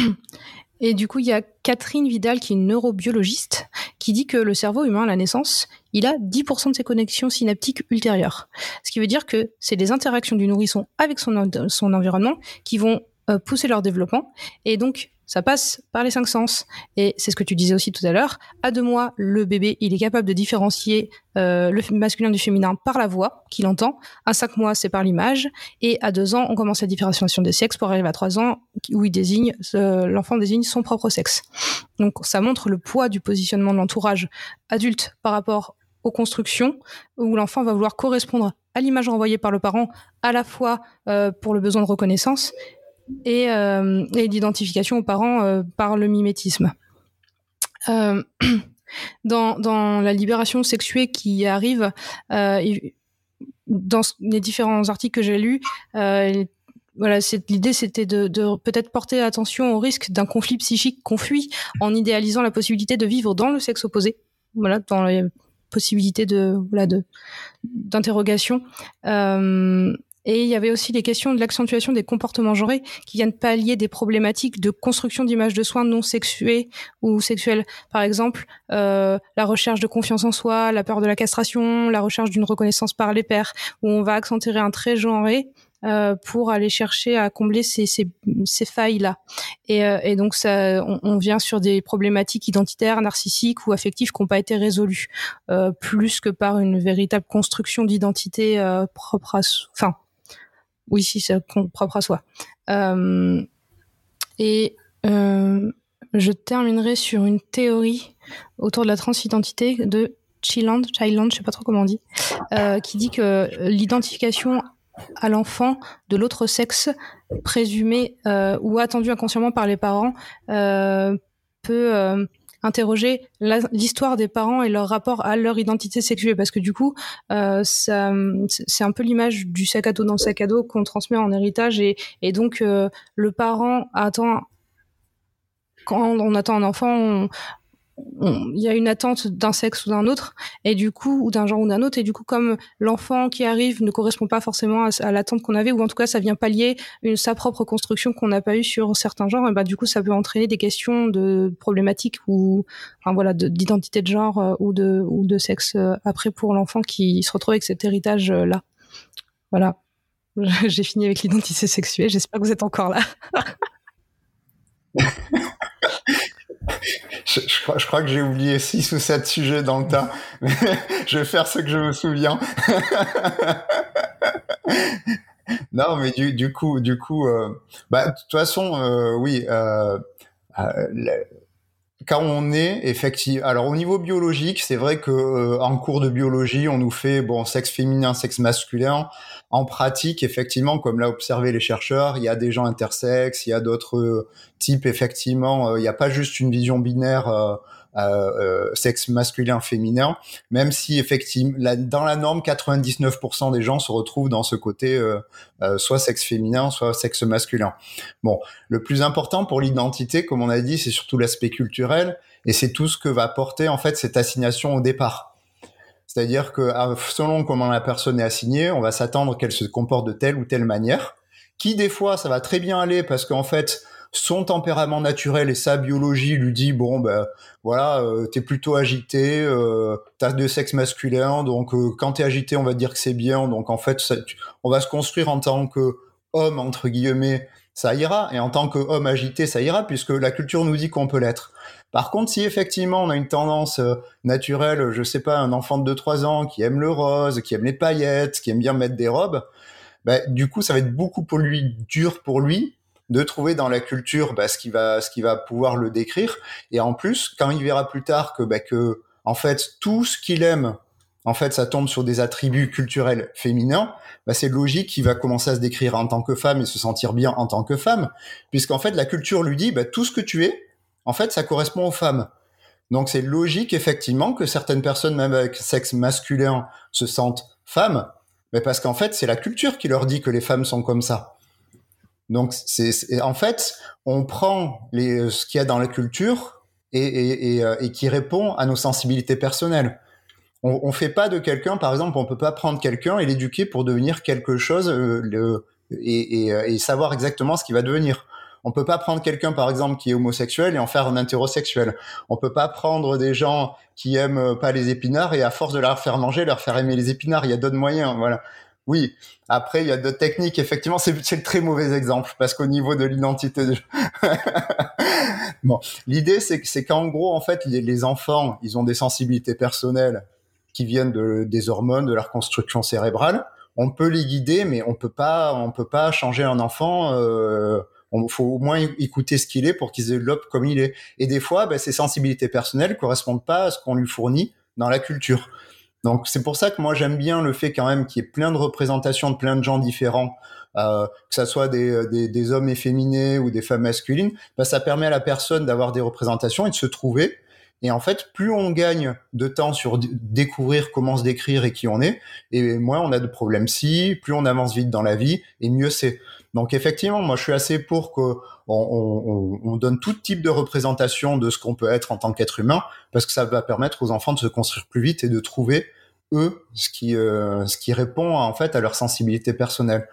Et du coup, il y a Catherine Vidal, qui est une neurobiologiste, qui dit que le cerveau humain à la naissance, il a 10% de ses connexions synaptiques ultérieures. Ce qui veut dire que c'est les interactions du nourrisson avec son, environnement qui vont pousser leur développement. Et donc, ça passe par les cinq sens. Et c'est ce que tu disais aussi tout à l'heure. À deux mois, le bébé, il est capable de différencier euh, le masculin du féminin par la voix qu'il entend. À cinq mois, c'est par l'image. Et à deux ans, on commence la différenciation des sexes pour arriver à trois ans, où il désigne, euh, l'enfant désigne son propre sexe. Donc, ça montre le poids du positionnement de l'entourage adulte par rapport aux constructions, où l'enfant va vouloir correspondre à l'image renvoyée par le parent, à la fois euh, pour le besoin de reconnaissance et, euh, et d'identification aux parents euh, par le mimétisme. Euh, dans, la libération sexuée qui arrive, dans les différents articles que j'ai lus, voilà, l'idée c'était de, peut-être porter attention au risque d'un conflit psychique qu'on fuit en idéalisant la possibilité de vivre dans le sexe opposé. Voilà, dans les possibilités de de d'interrogation. Euh, et il y avait aussi les questions de l'accentuation des comportements genrés qui viennent pallier des problématiques de construction d'images de soins non sexuées ou sexuelles. Par exemple, euh, la recherche de confiance en soi, la peur de la castration, la recherche d'une reconnaissance par les pairs, où on va accentuer un trait genré euh, pour aller chercher à combler ces, ces, ces failles-là. Et, euh, et, donc, ça, on, vient sur des problématiques identitaires, narcissiques ou affectives qui n'ont pas été résolues, euh, plus que par une véritable construction d'identité euh, propre à... Enfin, oui, si c'est propre à soi. Euh, et euh, je terminerai sur une théorie autour de la transidentité de Chiland, Chiland, je sais pas trop comment on dit, euh, qui dit que l'identification à l'enfant de l'autre sexe présumé ou attendu inconsciemment par les parents peut interroger l'histoire des parents et leur rapport à leur identité sexuelle, parce que du coup, euh, c'est un peu l'image du sac à dos dans le sac à dos qu'on transmet en héritage, et, donc euh, le parent attend quand on attend un enfant, il y a une attente d'un sexe ou d'un autre et du coup ou d'un genre ou d'un autre et du coup comme l'enfant qui arrive ne correspond pas forcément à, l'attente qu'on avait ou en tout cas ça vient pallier sa propre construction qu'on n'a pas eu sur certains genres et bah du coup ça peut entraîner des questions de problématiques ou enfin voilà d'identité de, genre euh, ou de ou de sexe euh, après pour l'enfant qui se retrouve avec cet héritage euh, là. Voilà. J'ai fini avec l'identité sexuelle j'espère que vous êtes encore là je, crois, je, crois, que j'ai oublié six ou sept sujets dans le tas. je vais faire ce que je me souviens. non, mais du, du, coup, du coup, euh, bah, de toute façon, euh, oui. Euh, euh quand on est effectivement, alors au niveau biologique, c'est vrai que euh, en cours de biologie, on nous fait bon sexe féminin, sexe masculin. En pratique, effectivement, comme l'a observé les chercheurs, il y a des gens intersexes, il y a d'autres euh, types. Effectivement, euh, il n'y a pas juste une vision binaire euh, sexe masculin, féminin, même si effectivement, dans la norme, 99% des gens se retrouvent dans ce côté euh, euh, soit sexe féminin, soit sexe masculin. Bon, le plus important pour l'identité, comme on a dit, c'est surtout l'aspect culturel, et c'est tout ce que va porter en fait cette assignation au départ. C'est-à-dire que ah, selon comment la personne est assignée, on va s'attendre qu'elle se comporte de telle ou telle manière, qui des fois ça va très bien aller parce qu'en fait son tempérament naturel et sa biologie lui dit bon ben voilà euh, t'es plutôt agité euh, t'as deux sexes masculins donc euh, quand t'es agité on va dire que c'est bien donc en fait on va se construire en tant que homme entre guillemets ça ira et en tant que homme agité ça ira puisque la culture nous dit qu'on peut l'être. Par contre si effectivement on a une tendance euh, naturelle je sais pas un enfant de 2-3 ans qui aime le rose qui aime les paillettes qui aime bien mettre des robes ben, du coup ça va être beaucoup pour lui dur pour lui de trouver dans la culture bah, ce qui va ce qui va pouvoir le décrire. Et en plus quand il verra plus tard que bah, que en fait tout ce qu'il aime en fait ça tombe sur des attributs culturels féminins bah, c'est logique qu'il va commencer à se décrire en tant que femme et se sentir bien en tant que femme. Puisqu'en fait la culture lui dit bah, tout ce que tu es en fait ça correspond aux femmes. Donc c'est logique effectivement que certaines personnes même avec sexe masculin se sentent femmes. Mais parce qu'en fait c'est la culture qui leur dit que les femmes sont comme ça donc, c'est en fait, on prend les, ce qu'il y a dans la culture et, et, et, euh, et, qui répond à nos sensibilités personnelles. On, on fait pas de quelqu'un, par exemple, on peut pas prendre quelqu'un et l'éduquer pour devenir quelque chose euh, le, et, euh, et, savoir exactement ce qu'il va devenir. On peut pas prendre quelqu'un, par exemple, qui est homosexuel et en faire un hétérosexuel. On peut pas prendre des gens qui aiment pas les épinards et à force de leur faire manger, leur faire aimer les épinards. Il y a d'autres moyens, voilà. Oui. Après, il y a d'autres techniques. Effectivement, c'est le très mauvais exemple parce qu'au niveau de l'identité de... bon, l'idée, c'est qu'en gros, en fait, les, enfants, ils ont des sensibilités personnelles qui viennent de, des hormones, de leur construction cérébrale. On peut les guider, mais on peut pas, on peut pas changer un enfant. Euh, il faut au moins écouter ce qu'il est pour qu'il se développe comme il est. Et des fois, ben, ces sensibilités personnelles correspondent pas à ce qu'on lui fournit dans la culture. Donc c'est pour ça que moi j'aime bien le fait quand même qu'il y ait plein de représentations de plein de gens différents, euh, que ça soit des, des, des, hommes efféminés ou des femmes masculines, bah, ça permet à la personne d'avoir des représentations et de se trouver. Et en fait, plus on gagne de temps sur découvrir comment se décrire et qui on est, et moins on a de problèmes si, plus on avance vite dans la vie, et mieux c'est. Donc effectivement, moi je suis assez pour que on, on, on, donne tout type de représentation de ce qu'on peut être en tant qu'être humain, parce que ça va permettre aux enfants de se construire plus vite et de trouver eux ce qui euh, ce qui répond en fait à leur sensibilité personnelle.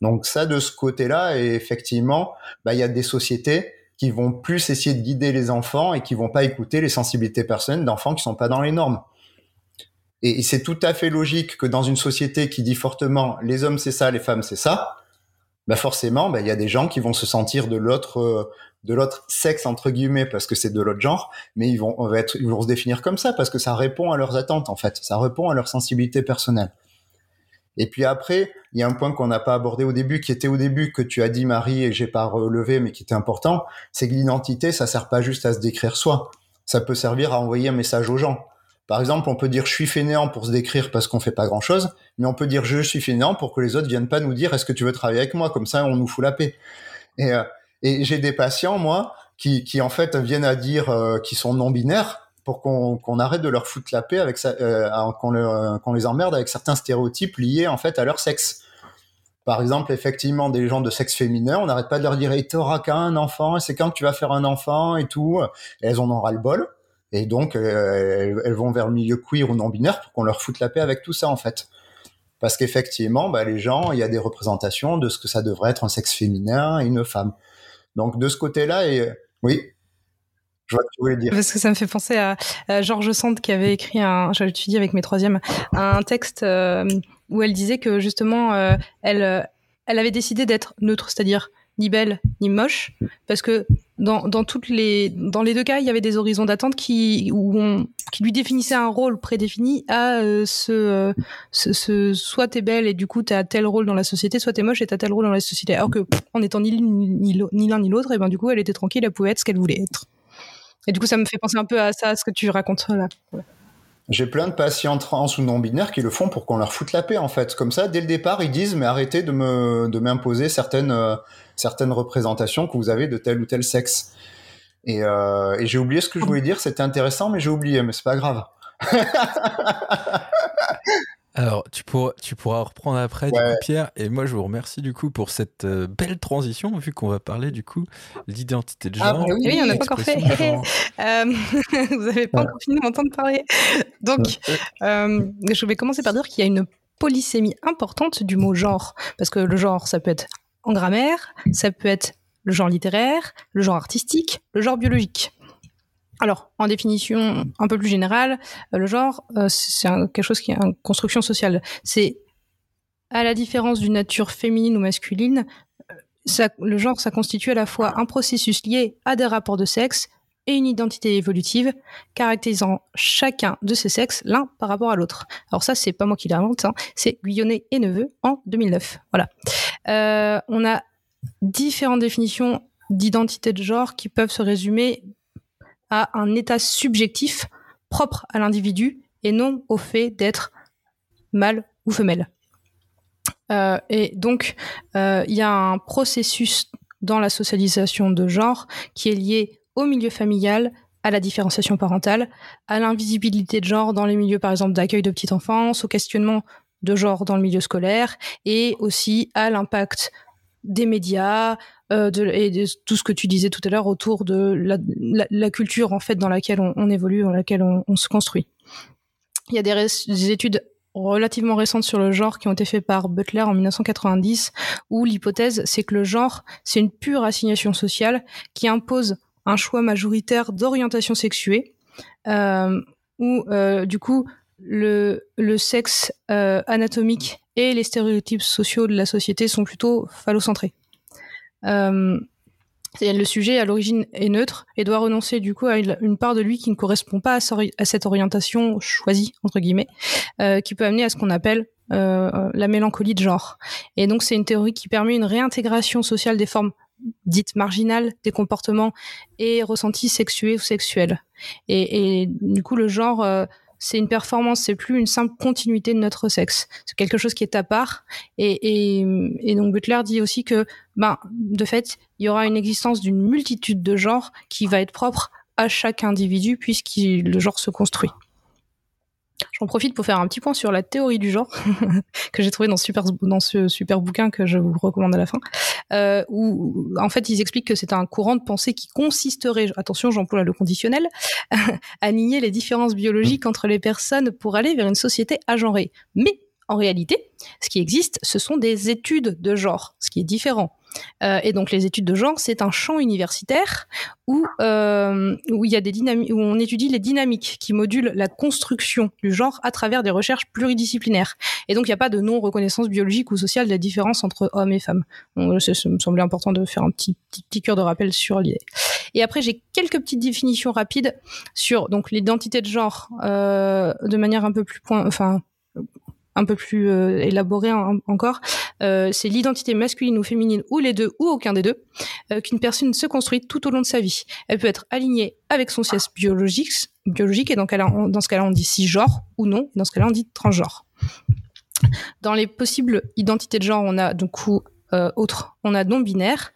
Donc ça de ce côté-là et effectivement, bah il y a des sociétés qui vont plus essayer de guider les enfants et qui vont pas écouter les sensibilités personnelles d'enfants qui sont pas dans les normes. Et, c'est tout à fait logique que dans une société qui dit fortement les hommes c'est ça, les femmes c'est ça, bah forcément, bah il y a des gens qui vont se sentir de l'autre euh, de l'autre sexe entre guillemets parce que c'est de l'autre genre, mais ils vont, on va être, ils vont se définir comme ça parce que ça répond à leurs attentes en fait, ça répond à leur sensibilité personnelle. Et puis après, il y a un point qu'on n'a pas abordé au début, qui était au début que tu as dit Marie et j'ai pas relevé, mais qui était important, c'est que l'identité, ça sert pas juste à se décrire soi, ça peut servir à envoyer un message aux gens. Par exemple, on peut dire je suis fainéant pour se décrire parce qu'on fait pas grand chose, mais on peut dire je suis fainéant pour que les autres viennent pas nous dire est-ce que tu veux travailler avec moi, comme ça on nous fout la paix. Et euh, et j'ai des patients, moi, qui, qui en fait viennent à dire euh, qu'ils sont non binaires pour qu'on arrête de leur foutre la paix avec ça, euh, qu'on les emmerde avec certains stéréotypes liés en fait à leur sexe. Par exemple, effectivement, des gens de sexe féminin, on n'arrête pas de leur dire hey, t'auras qu'un enfant, c'est quand tu vas faire un enfant et tout. Et elles en ont ras le bol. Et donc, euh, elles, vont vers le milieu queer ou non binaire pour qu'on leur foute la paix avec tout ça, en fait. Parce qu'effectivement, bah, les gens, il y a des représentations de ce que ça devrait être un sexe féminin et une femme. Donc, de ce côté-là, et oui, je vois que tu voulais dire. Parce que ça me fait penser à, Georges Sand qui avait écrit un, j'avais étudié avec mes troisièmes, un texte euh, où elle disait que justement, euh, elle, elle avait décidé d'être neutre, c'est-à-dire ni belle ni moche, parce que dans, dans, toutes les, dans les deux cas, il y avait des horizons d'attente qui, où on, qui lui définissaient un rôle prédéfini à euh, ce, ce, ce, soit t'es belle et du coup t'as tel rôle dans la société, soit t'es moche et t'as tel rôle dans la société. Alors que en étant ni, ni, ni l'un ni l'autre, et ben du coup elle était tranquille, elle pouvait être ce qu'elle voulait être. Et du coup ça me fait penser un peu à ça, à ce que tu racontes là. J'ai plein de patients trans ou non binaires qui le font pour qu'on leur foute la paix en fait. Comme ça, dès le départ, ils disent mais arrêtez de me de m'imposer certaines euh, certaines représentations que vous avez de tel ou tel sexe. Et, euh, et j'ai oublié ce que je voulais dire. C'était intéressant, mais j'ai oublié. Mais c'est pas grave. Alors, tu pourras, tu pourras reprendre après, Pierre. Et moi, je vous remercie du coup pour cette euh, belle transition, vu qu'on va parler du coup l'identité de ah, genre. Ah, oui, on n'a pas encore fait. Euh, vous n'avez pas encore fini de m'entendre parler. Donc, euh, je vais commencer par dire qu'il y a une polysémie importante du mot genre. Parce que le genre, ça peut être en grammaire, ça peut être le genre littéraire, le genre artistique, le genre biologique. Alors, en définition un peu plus générale, euh, le genre, euh, c'est quelque chose qui est une construction sociale. C'est, à la différence d'une nature féminine ou masculine, euh, le genre, ça constitue à la fois un processus lié à des rapports de sexe et une identité évolutive, caractérisant chacun de ces sexes l'un par rapport à l'autre. Alors ça, c'est pas moi qui l'invente, hein, c'est Guyonnet et Neveu en 2009. Voilà. on a différentes définitions d'identité de genre qui peuvent se résumer à un état subjectif propre à l'individu et non au fait d'être mâle ou femelle. Euh, et donc, euh, il y a un processus dans la socialisation de genre qui est lié au milieu familial, à la différenciation parentale, à l'invisibilité de genre dans les milieux, par exemple, d'accueil de petite enfance, au questionnement de genre dans le milieu scolaire, et aussi à l'impact des médias euh, et de tout ce que tu disais tout à l'heure autour de la, culture en fait dans laquelle on, évolue, dans laquelle on, se construit. Il y a des, des, études relativement récentes sur le genre qui ont été faites par Butler en 1990 où l'hypothèse c'est que le genre c'est une pure assignation sociale qui impose un choix majoritaire d'orientation sexuée euh, où euh, du coup le, sexe anatomique et les stéréotypes sociaux de la société sont plutôt phallocentrés. Euh, le sujet à l'origine est neutre et doit renoncer du coup à une, part de lui qui ne correspond pas à, cette orientation choisie entre guillemets, euh, qui peut amener à ce qu'on appelle euh, la mélancolie de genre. Et donc c'est une théorie qui permet une réintégration sociale des formes dites marginales des comportements et ressentis sexués ou sexuels. Et, du coup le genre c'est une performance, c'est plus une simple continuité de notre sexe. C'est quelque chose qui est à part. Et, donc Butler dit aussi que, ben, de fait, il y aura une existence d'une multitude de genres qui va être propre à chaque individu puisque le genre se construit. J'en profite pour faire un petit point sur la théorie du genre que j'ai trouvé dans, super, dans ce super bouquin que je vous recommande à la fin, euh, où en fait ils expliquent que c'est un courant de pensée qui consisterait, attention j'emploie le conditionnel, à nier les différences biologiques entre les personnes pour aller vers une société agenrée. Mais en réalité, ce qui existe, ce sont des études de genre, ce qui est différent. Euh, et donc les études de genre, c'est un champ universitaire où euh, où il y a des où on étudie les dynamiques qui modulent la construction du genre à travers des recherches pluridisciplinaires. Et donc il n'y a pas de non reconnaissance biologique ou sociale de la différence entre hommes et femmes. Ça, me semblait important de faire un petit petit, petit cœur de rappel sur l'idée. Et après j'ai quelques petites définitions rapides sur donc l'identité de genre euh, de manière un peu plus point, enfin un peu plus euh, élaboré encore, euh, c'est l'identité masculine ou féminine ou les deux ou aucun des deux euh, qu'une personne se construit tout au long de sa vie. Elle peut être alignée avec son sexe biologique, et dans ce cas-là on dit cisgenre ou non, dans ce cas-là on dit transgenre. Dans les possibles identités de genre, on a du coup euh, autres. On a non-binaire.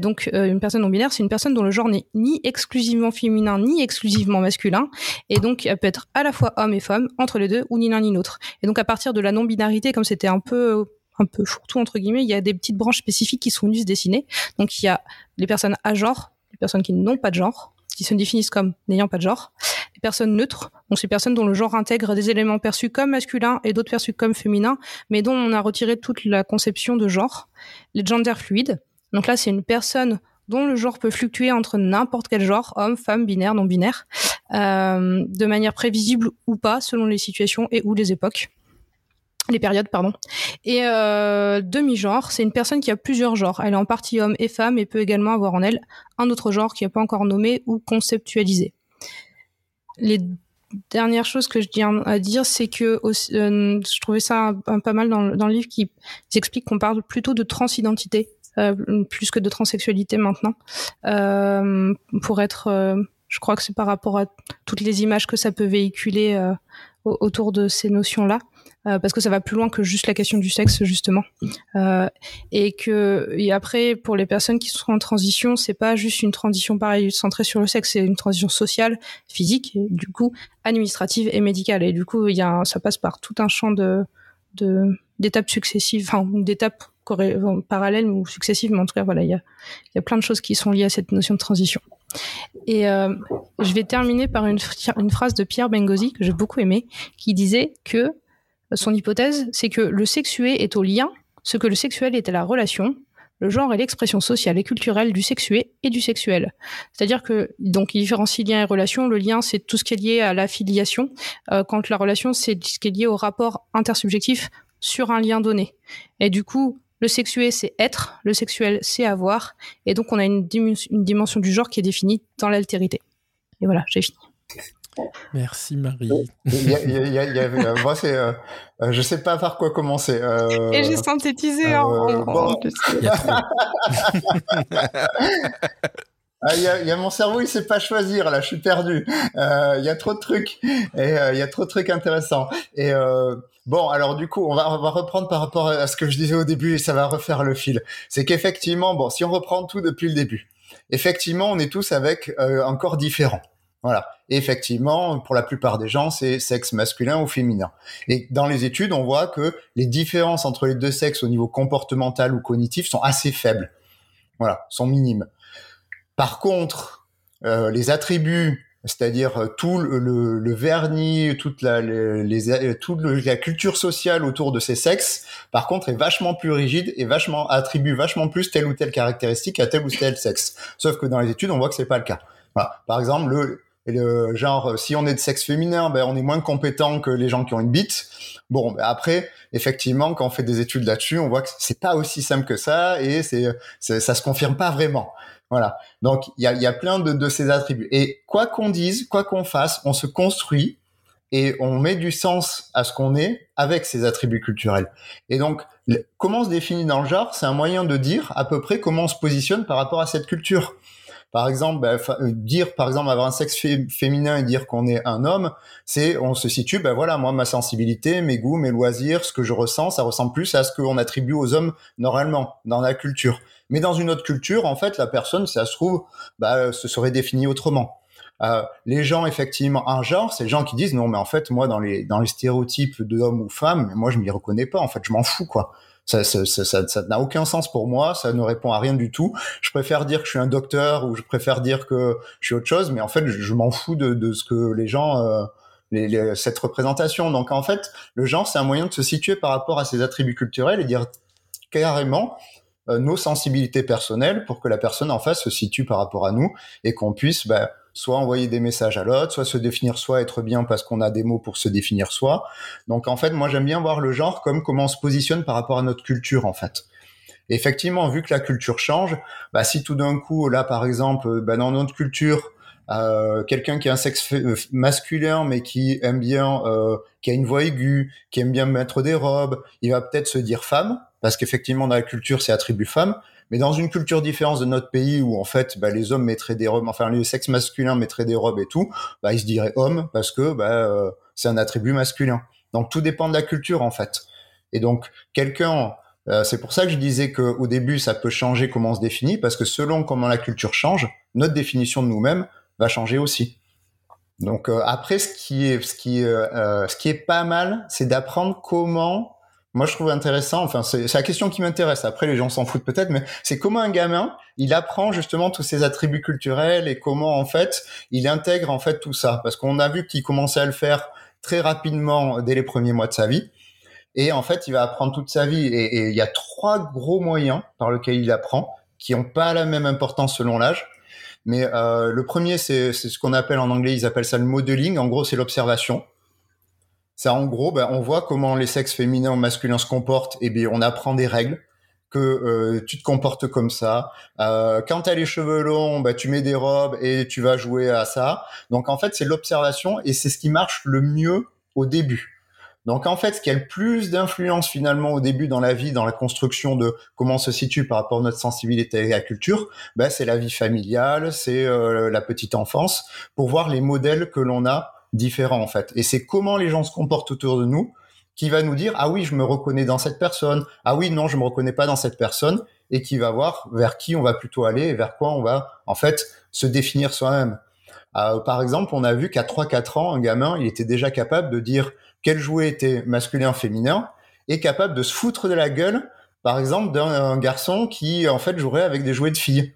donc, une personne non-binaire, c'est une personne dont le genre n'est ni exclusivement féminin, ni exclusivement masculin. Et donc, elle peut être à la fois homme et femme, entre les deux, ou ni l'un ni l'autre. Et donc, à partir de la non-binarité, comme c'était un peu un peu fourre-tout entre guillemets, il y a des petites branches spécifiques qui sont venues se dessiner. Donc il y a les personnes à genre, les personnes qui n'ont pas de genre, qui se définissent comme n'ayant pas de genre, personnes neutres, donc ces personnes dont le genre intègre des éléments perçus comme masculins et d'autres perçus comme féminins, mais dont on a retiré toute la conception de genre, les gender fluides. Donc là, c'est une personne dont le genre peut fluctuer entre n'importe quel genre, homme, femme, binaire, non binaire, euh, de manière prévisible ou pas, selon les situations et ou les époques les périodes, pardon. Et euh, demi-genre, c'est une personne qui a plusieurs genres. Elle est en partie homme et femme et peut également avoir en elle un autre genre qui n'est pas encore nommé ou conceptualisé. Les dernières choses que je tiens à dire, c'est que euh, je trouvais ça pas mal dans, le livre qui explique qu'on parle plutôt de transidentité euh, plus que de transsexualité maintenant, euh, pour être, je crois que c'est par rapport à toutes les images que ça peut véhiculer autour de ces notions-là. Euh, parce que ça va plus loin que juste la question du sexe justement. Euh, et que et après pour les personnes qui sont en transition c'est pas juste une transition pareil centrée sur le sexe c'est une transition sociale physique et du coup administrative et médicale. Et du coup il y a ça passe par tout un champ de d'étapes successives enfin d'étapes parallèles ou successives mais en tout cas voilà il y a il y a plein de choses qui sont liées à cette notion de transition. Et euh, je vais terminer par une, une phrase de Pierre Bengozi que j'ai beaucoup aimé, qui disait que son hypothèse, c'est que le sexué est au lien, ce que le sexuel est à la relation, le genre est l'expression sociale et culturelle du sexué et du sexuel. C'est-à-dire que donc il différencie lien et relation. Le lien, c'est tout ce qui est lié à l'affiliation, euh, quand la relation, c'est ce qui est lié au rapport intersubjectif sur un lien donné. Et du coup, le sexué, c'est être, le sexuel, c'est avoir, et donc on a une, une dimension du genre qui est définie dans l'altérité. Et voilà, j'ai fini. Merci Marie. Il y a, il y a, il y a, moi, c'est, euh, je sais pas par quoi commencer. Euh, Et j'ai synthétisé. en, euh, bon. il, y ah, y a, il y a mon cerveau, il sait pas choisir. Là, je suis perdu. Euh, il y a trop de trucs et il y a trop de trucs intéressants. Et bon, alors du coup, on va, on va reprendre par rapport à ce que je disais au début et ça va refaire le fil. C'est qu'effectivement, bon, si on reprend tout depuis le début, effectivement, on est tous avec un corps différent. Voilà. effectivement, pour la plupart des gens, c'est sexe masculin ou féminin. Et dans les études, on voit que les différences entre les deux sexes au niveau comportemental ou cognitif sont assez faibles. Voilà, sont minimes. Par contre, euh, les attributs, c'est-à-dire euh, tout le, vernis, toute toute la culture sociale autour de ces sexes, par contre, est vachement plus rigide et attribue vachement plus telle ou telle caractéristique à tel ou tel sexe. Sauf que dans les études, on voit que c'est pas le cas. Voilà. Par exemple, le, et le genre, si on est de sexe féminin, ben on est moins compétent que les gens qui ont une bite. Bon, ben après, effectivement, quand on fait des études là-dessus, on voit que c'est pas aussi simple que ça et c'est, ça se confirme pas vraiment. Voilà. Donc il y a, y a plein de, de ces attributs. Et quoi qu'on dise, quoi qu'on fasse, on se construit et on met du sens à ce qu'on est avec ces attributs culturels. Et donc, comment on se définit dans le genre, c'est un moyen de dire à peu près comment on se positionne par rapport à cette culture. Par exemple, ben, euh, dire par exemple avoir un sexe féminin et dire qu'on est un homme, c'est on se situe, ben voilà, moi ma sensibilité, mes goûts, mes loisirs, ce que je ressens, ça ressemble plus à ce qu'on attribue aux hommes normalement dans la culture. Mais dans une autre culture, en fait, la personne, ça se trouve, ben, se serait définie autrement. Euh, les gens effectivement un genre, c'est les gens qui disent non mais en fait moi dans les dans les stéréotypes de ou femme, moi je m'y reconnais pas en fait, je m'en fous quoi. Ça, ça, ça, ça n'a aucun sens pour moi. Ça ne répond à rien du tout. Je préfère dire que je suis un docteur ou je préfère dire que je suis autre chose, mais en fait, je, m'en fous de, de, ce que les gens, euh, les, cette représentation. Donc, en fait, le genre, c'est un moyen de se situer par rapport à ses attributs culturels et dire carrément euh, nos sensibilités personnelles pour que la personne en face se situe par rapport à nous et qu'on puisse bah, soit envoyer des messages à l'autre, soit se définir soi, être bien parce qu'on a des mots pour se définir soi. Donc en fait, moi j'aime bien voir le genre comme comment on se positionne par rapport à notre culture en fait. effectivement, vu que la culture change, bah, si tout d'un coup, là par exemple, bah, dans notre culture, euh, quelqu'un qui a un sexe euh, masculin mais qui aime bien, euh, qui a une voix aiguë, qui aime bien mettre des robes, il va peut-être se dire femme parce qu'effectivement dans la culture c'est attribut femme. Mais dans une culture différente de notre pays où en fait bah, les hommes mettraient des robes, enfin les sexes masculins mettraient des robes et tout, bah, ils se diraient hommes parce que bah, euh, c'est un attribut masculin. Donc tout dépend de la culture en fait. Et donc quelqu'un c'est pour ça que je disais qu'au début, ça peut changer comment on se définit, parce que selon comment la culture change, notre définition de nous-mêmes va changer aussi. Donc après, ce qui est, ce qui, ce qui est pas mal, c'est d'apprendre comment moi je trouve intéressant, enfin c'est la question qui m'intéresse, après les gens s'en foutent peut-être, mais c'est comment un gamin, il apprend justement tous ses attributs culturels et comment en fait il intègre en fait tout ça. Parce qu'on a vu qu'il commençait à le faire très rapidement dès les premiers mois de sa vie. Et en fait, il va apprendre toute sa vie. Et, il y a trois gros moyens par lesquels il apprend, qui n'ont pas la même importance selon l'âge. Mais euh, le premier, c'est ce qu'on appelle en anglais, ils appellent ça le modeling. En gros, c'est l'observation. Ça, en gros, ben, on voit comment les sexes féminins ou masculins se comportent, et bien on apprend des règles que euh, tu te comportes comme ça. Euh, quand tu as les cheveux longs, ben, tu mets des robes et tu vas jouer à ça. Donc en fait, c'est l'observation et c'est ce qui marche le mieux au début. Donc en fait, ce qui a le plus d'influence finalement au début dans la vie, dans la construction de comment on se situe par rapport à notre sensibilité à la culture, ben, c'est la vie familiale, c'est euh, la petite enfance, pour voir les modèles que l'on a différent en fait. Et c'est comment les gens se comportent autour de nous qui va nous dire ah oui je me reconnais dans cette personne, ah oui non je me reconnais pas dans cette personne et qui va voir vers qui on va plutôt aller et vers quoi on va en fait se définir soi-même. Euh, par exemple, on a vu qu'à 3-4 ans, un gamin, il était déjà capable de dire quel jouet était masculin, féminin, et capable de se foutre de la gueule, par exemple, d'un garçon qui en fait jouerait avec des jouets de filles.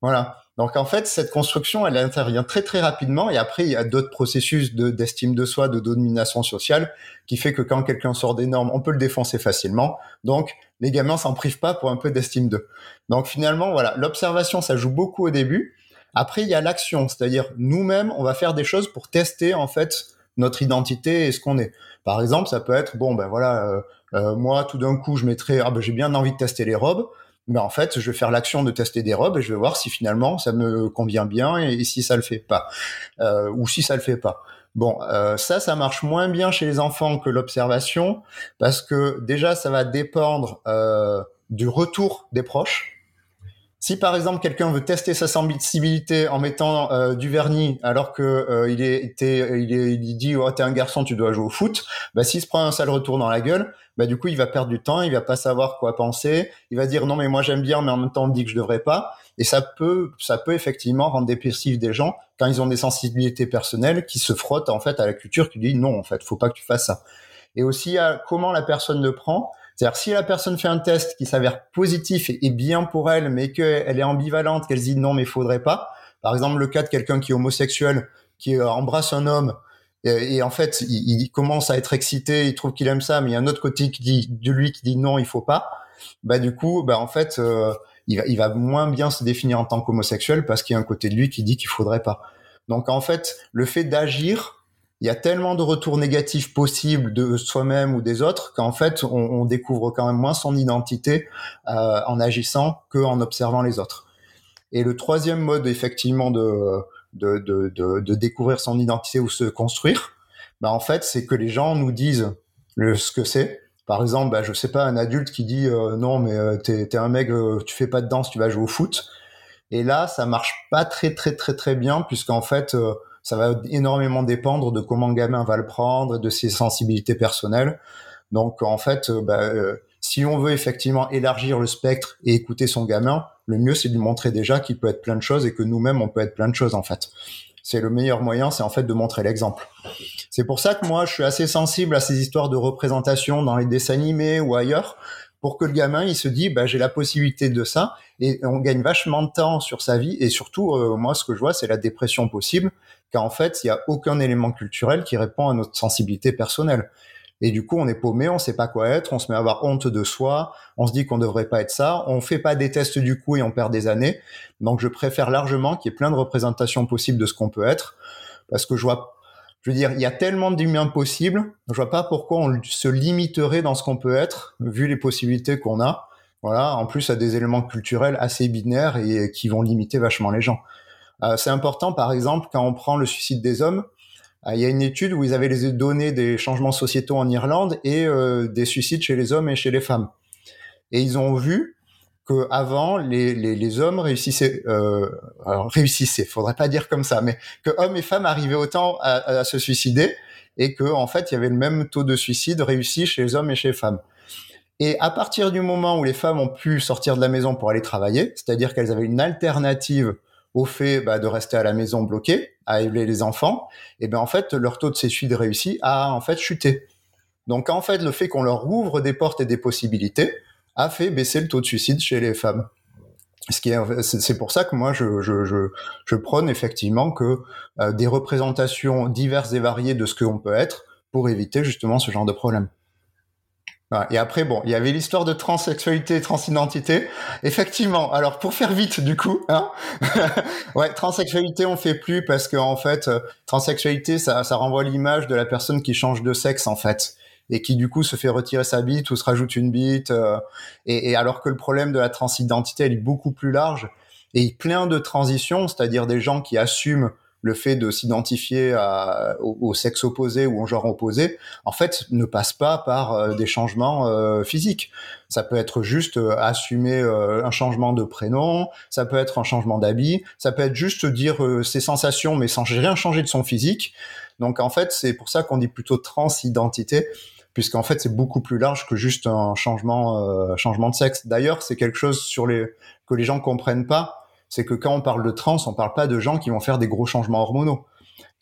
Voilà. Donc en fait, cette construction, elle intervient très très rapidement et après, il y a d'autres processus d'estime de, soi, de domination sociale qui fait que quand quelqu'un sort des normes, on peut le défoncer facilement. Donc les gamins s'en privent pas pour un peu d'estime d'eux. Donc finalement, voilà, l'observation, ça joue beaucoup au début. Après, il y a l'action, c'est-à-dire nous-mêmes, on va faire des choses pour tester en fait notre identité et ce qu'on est. Par exemple, ça peut être bon, ben voilà, euh, euh, moi tout d'un coup, je mettrais, ah ben j'ai bien envie de tester les robes mais en fait, je vais faire l'action de tester des robes et je vais voir si finalement ça me convient bien et, si ça le fait pas, euh, ou si ça le fait pas. Bon, euh, ça, ça marche moins bien chez les enfants que l'observation parce que déjà, ça va dépendre euh, du retour des proches. Si par exemple quelqu'un veut tester sa sensibilité en mettant euh, du vernis alors que euh, il est, il est, il dit oh t'es un garçon tu dois jouer au foot, bah s'il se prend un sale retour dans la gueule, bah du coup il va perdre du temps, il va pas savoir quoi penser, il va dire non mais moi j'aime bien mais en même temps on me dit que je devrais pas et ça peut ça peut effectivement rendre dépressif des gens quand ils ont des sensibilités personnelles qui se frottent en fait à la culture qui dit non en fait faut pas que tu fasses ça. Et aussi à comment la personne le prend c'est-à-dire si la personne fait un test qui s'avère positif et, bien pour elle, mais qu'elle est ambivalente, qu'elle dit non mais faudrait pas. Par exemple le cas de quelqu'un qui est homosexuel, qui euh, embrasse un homme et, en fait il, commence à être excité, il trouve qu'il aime ça, mais il y a un autre côté qui dit de lui qui dit non il faut pas. Bah du coup bah en fait euh, il, va, il va moins bien se définir en tant qu'homosexuel parce qu'il y a un côté de lui qui dit qu'il faudrait pas. Donc en fait le fait d'agir il y a tellement de retours négatifs possibles de soi-même ou des autres qu'en fait, on, découvre quand même moins son identité euh, en agissant qu'en observant les autres. Et le troisième mode, effectivement, de, de, de, de, découvrir son identité ou se construire, bah, en fait, c'est que les gens nous disent le, ce que c'est. Par exemple, bah, je sais pas, un adulte qui dit euh, non, mais euh, t'es es un mec, euh, tu fais pas de danse, tu vas jouer au foot. Et là, ça marche pas très très très très bien puisqu'en fait, ça va énormément dépendre de comment le gamin va le prendre, de ses sensibilités personnelles. Donc en fait, euh, bah, euh, si on veut effectivement élargir le spectre et écouter son gamin, le mieux c'est de lui montrer déjà qu'il peut être plein de choses et que nous-mêmes on peut être plein de choses en fait. C'est le meilleur moyen, c'est en fait de montrer l'exemple. C'est pour ça que moi je suis assez sensible à ces histoires de représentation dans les dessins animés ou ailleurs, pour que le gamin il se dit bah j'ai la possibilité de ça et on gagne vachement de temps sur sa vie et surtout euh, moi ce que je vois c'est la dépression possible car en fait il y a aucun élément culturel qui répond à notre sensibilité personnelle et du coup on est paumé on sait pas quoi être on se met à avoir honte de soi on se dit qu'on devrait pas être ça on fait pas des tests du coup et on perd des années donc je préfère largement qu'il y ait plein de représentations possibles de ce qu'on peut être parce que je vois je veux dire, il y a tellement d'humains possibles, je vois pas pourquoi on se limiterait dans ce qu'on peut être, vu les possibilités qu'on a. Voilà, en plus à des éléments culturels assez binaires et qui vont limiter vachement les gens. Euh, c'est important, par exemple, quand on prend le suicide des hommes, euh, il y a une étude où ils avaient les données des changements sociétaux en Irlande et euh, des suicides chez les hommes et chez les femmes. Et ils ont vu que avant les, les, les, hommes réussissaient, euh, alors réussissaient, faudrait pas dire comme ça, mais que hommes et femmes arrivaient autant à, à, se suicider et que en fait il y avait le même taux de suicide réussi chez les hommes et chez les femmes. Et à partir du moment où les femmes ont pu sortir de la maison pour aller travailler, c'est-à-dire qu'elles avaient une alternative au fait bah, de rester à la maison bloquée, à élever les enfants, et ben en fait leur taux de suicide réussi a en fait chuté. Donc en fait le fait qu'on leur ouvre des portes et des possibilités a fait baisser le taux de suicide chez les femmes. C'est pour ça que moi je, je, je, je prône effectivement que euh, des représentations diverses et variées de ce qu'on peut être pour éviter justement ce genre de problème. Et après, bon, il y avait l'histoire de transsexualité transidentité. Effectivement. Alors, pour faire vite, du coup, hein ouais, transsexualité, on fait plus parce que en fait, euh, transsexualité, ça, ça renvoie l'image de la personne qui change de sexe, en fait, et qui du coup se fait retirer sa bite ou se rajoute une bite. Euh, et, et, alors que le problème de la transidentité, elle est beaucoup plus large et plein de transitions, c'est-à-dire des gens qui assument le fait de s'identifier au, au, sexe opposé ou au genre opposé, en fait, ne passe pas par euh, des changements euh, physiques. Ça peut être juste euh, assumer un changement de prénom, ça peut être un changement d'habit, ça peut être juste dire ses sensations mais sans rien changer de son physique. Donc en fait, c'est pour ça qu'on dit plutôt transidentité puisqu'en fait c'est beaucoup plus large que juste un changement changement de sexe. D'ailleurs, c'est quelque chose sur les que les gens comprennent pas c'est que quand on parle de trans, on parle pas de gens qui vont faire des gros changements hormonaux.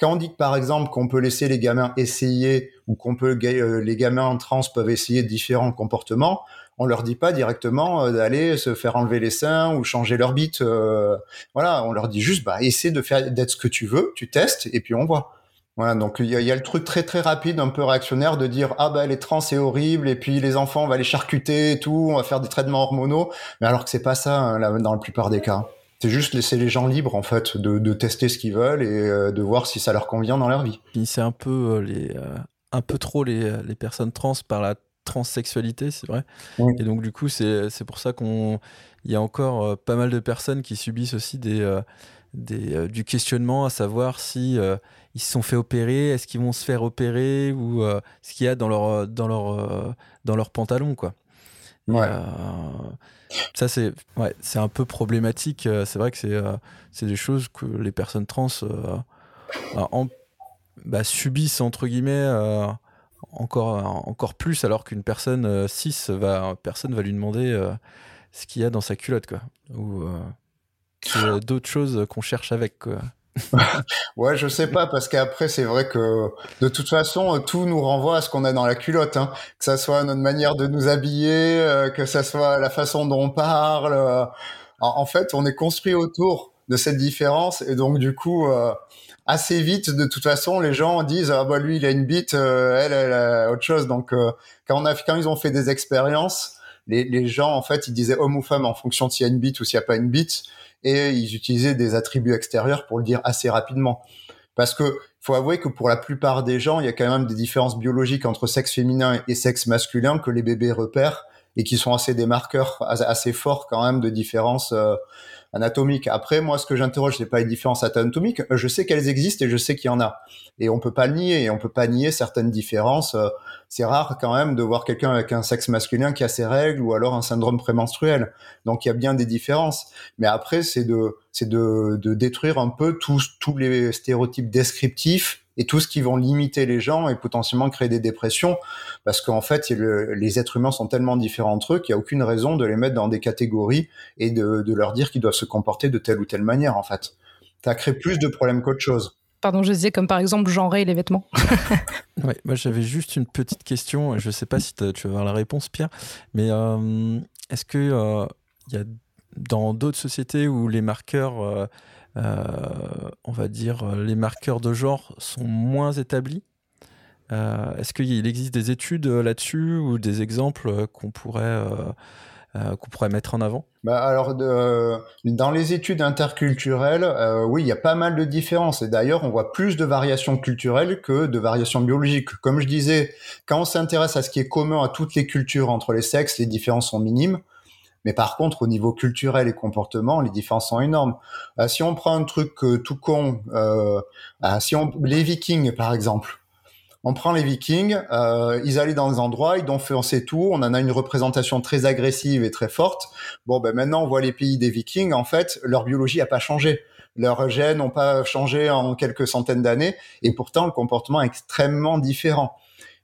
Quand on dit par exemple qu'on peut laisser les gamins essayer ou qu'on peut euh, les gamins trans peuvent essayer différents comportements, on leur dit pas directement euh, d'aller se faire enlever les seins ou changer leur bite. Euh, voilà, on leur dit juste bah essaie de faire d'être ce que tu veux, tu testes et puis on voit. Voilà, donc il y a, y a, le truc très très rapide, un peu réactionnaire de dire ah bah les trans c'est horrible et puis les enfants on va les charcuter et tout, on va faire des traitements hormonaux, mais alors que c'est pas ça hein, dans la plupart des cas. C'est juste laisser les gens libres en fait de, de tester ce qu'ils veulent et euh, de voir si ça leur convient dans leur vie. C'est un peu euh, les euh, un peu trop les, les, personnes trans par la transsexualité, c'est vrai. Oui. Et donc du coup, c'est pour ça qu'on il y a encore pas mal de personnes qui subissent aussi des, des du questionnement à savoir si ils se sont fait opérer, est-ce qu'ils vont se faire opérer ou ce qu'il y a dans leur dans leur dans leur pantalon quoi. Ouais. Ça, c'est ouais, un peu problématique. Euh, c'est vrai que c'est euh, des choses que les personnes trans euh, en, bah, subissent, entre guillemets, encore, encore plus, alors qu'une personne cis, va, personne va lui demander ce qu'il y a dans sa culotte. Quoi. Ou d'autres choses qu'on cherche avec. Quoi. Ouais, je sais pas, parce qu'après, c'est vrai que de toute façon, tout nous renvoie à ce qu'on a dans la culotte, hein. que ça soit notre manière de nous habiller, euh, que ça soit la façon dont on parle. Euh. En, fait, on est construit autour de cette différence, et donc du coup, euh, assez vite, de toute façon, les gens disent ah bah lui, il a une bite, elle, elle a autre chose. Donc quand on a, quand ils ont fait des expériences, les, les gens, en fait, ils disaient homme ou femme en fonction de s'il y a une bite ou s'il n'y a pas une bite et ils utilisaient des attributs extérieurs pour le dire assez rapidement. Parce que faut avouer que pour la plupart des gens, il y a quand même des différences biologiques entre sexe féminin et sexe masculin que les bébés repèrent et qui sont assez des marqueurs assez forts quand même de différences euh, anatomiques. Après, moi, ce que j'interroge, c'est pas les différences anatomiques. Je sais qu'elles existent et je sais qu'il y en a. Et on peut pas le nier. Et on peut pas nier certaines différences. C'est rare quand même de voir quelqu'un avec un sexe masculin qui a ses règles ou alors un syndrome prémenstruel. Donc il y a bien des différences. Mais après, c'est de, c'est de, de détruire un peu tous, tous les stéréotypes descriptifs et tout ce qui vont limiter les gens et potentiellement créer des dépressions. Parce qu'en fait, le, les êtres humains sont tellement différents entre eux qu'il n'y a aucune raison de les mettre dans des catégories et de, de leur dire qu'ils doivent se comporter de telle ou telle manière, en fait. Ça crée plus de problèmes qu'autre chose. Pardon, je disais comme par exemple genrer les vêtements. ouais, moi j'avais juste une petite question. Je ne sais pas si tu vas avoir la réponse, Pierre, mais euh, est-ce que euh, y a dans d'autres sociétés où les marqueurs, euh, euh on va dire, les marqueurs de genre sont moins établis Est-ce qu'il existe des études là-dessus ou des exemples qu'on pourrait euh, pourrait mettre en avant? Bah alors, dans les études interculturelles, euh, oui, il y a pas mal de différences. Et d'ailleurs, on voit plus de variations culturelles que de variations biologiques. Comme je disais, quand on s'intéresse à ce qui est commun à toutes les cultures entre les sexes, les différences sont minimes. Mais par contre, au niveau culturel et comportement, les différences sont énormes. Euh, si on prend un truc tout con, euh, si on les Vikings par exemple, on prend les Vikings, euh, ils allaient dans des endroits, ils ont fait, on sait tout, on en a une représentation très agressive et très forte. Bon, ben maintenant on voit les pays des Vikings, en fait, leur biologie a pas changé. Leurs gènes n'ont pas changé en quelques centaines d'années, et pourtant le comportement est extrêmement différent.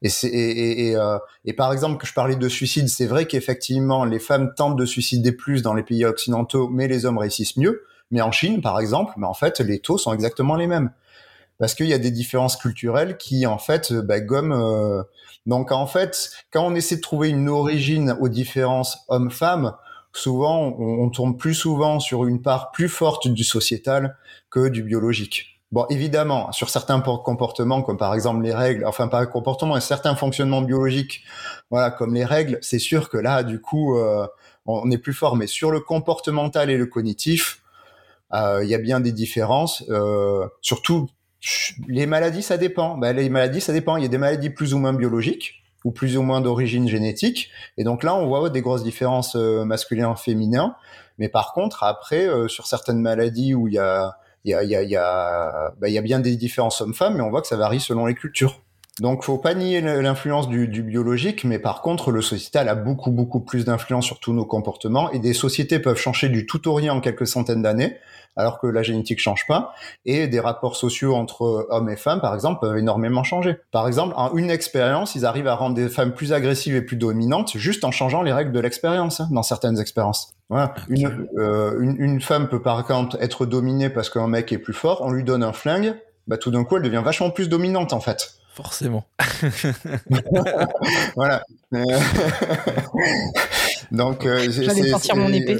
Euh, et, par exemple, que je parlais de suicide, c'est vrai qu'effectivement, les femmes tentent de suicider plus dans les pays occidentaux, mais les hommes réussissent mieux. Mais en Chine, par exemple, mais en fait, les taux sont exactement les mêmes. Parce qu'il y a des différences culturelles qui, en fait, bah, gomment. Euh... Donc, en fait, quand on essaie de trouver une origine aux différences hommes-femmes, souvent, on, on tourne plus souvent sur une part plus forte du sociétal que du biologique. Bon, évidemment, sur certains comportements, comme par exemple les règles, enfin pas comportements, mais certains fonctionnements biologiques, voilà, comme les règles, c'est sûr que là, du coup, euh, on est plus fort. Mais sur le comportemental et le cognitif, euh, il y a bien des différences. Euh, surtout, les maladies, ça dépend. Ben, les maladies, ça dépend. Il y a des maladies plus ou moins biologiques ou plus ou moins d'origine génétique. Et donc là, on voit des grosses différences euh, masculin-féminin. Mais par contre, après, euh, sur certaines maladies où il y a il y a, y, a, y, a, bah, y a bien des différences hommes-femmes, mais on voit que ça varie selon les cultures. Donc, faut pas nier l'influence du, du, biologique, mais par contre, le sociétal a beaucoup, beaucoup plus d'influence sur tous nos comportements, et des sociétés peuvent changer du tout au rien en quelques centaines d'années, alors que la génétique change pas, et des rapports sociaux entre hommes et femmes, par exemple, peuvent énormément changer. Par exemple, en une expérience, ils arrivent à rendre des femmes plus agressives et plus dominantes juste en changeant les règles de l'expérience, hein, dans certaines expériences. Voilà. Une, euh, une, une, femme peut par exemple être dominée parce qu'un mec est plus fort, on lui donne un flingue, bah tout d'un coup elle devient vachement plus dominante en fait. Forcément. voilà. Donc, euh, j'allais sortir mon épée.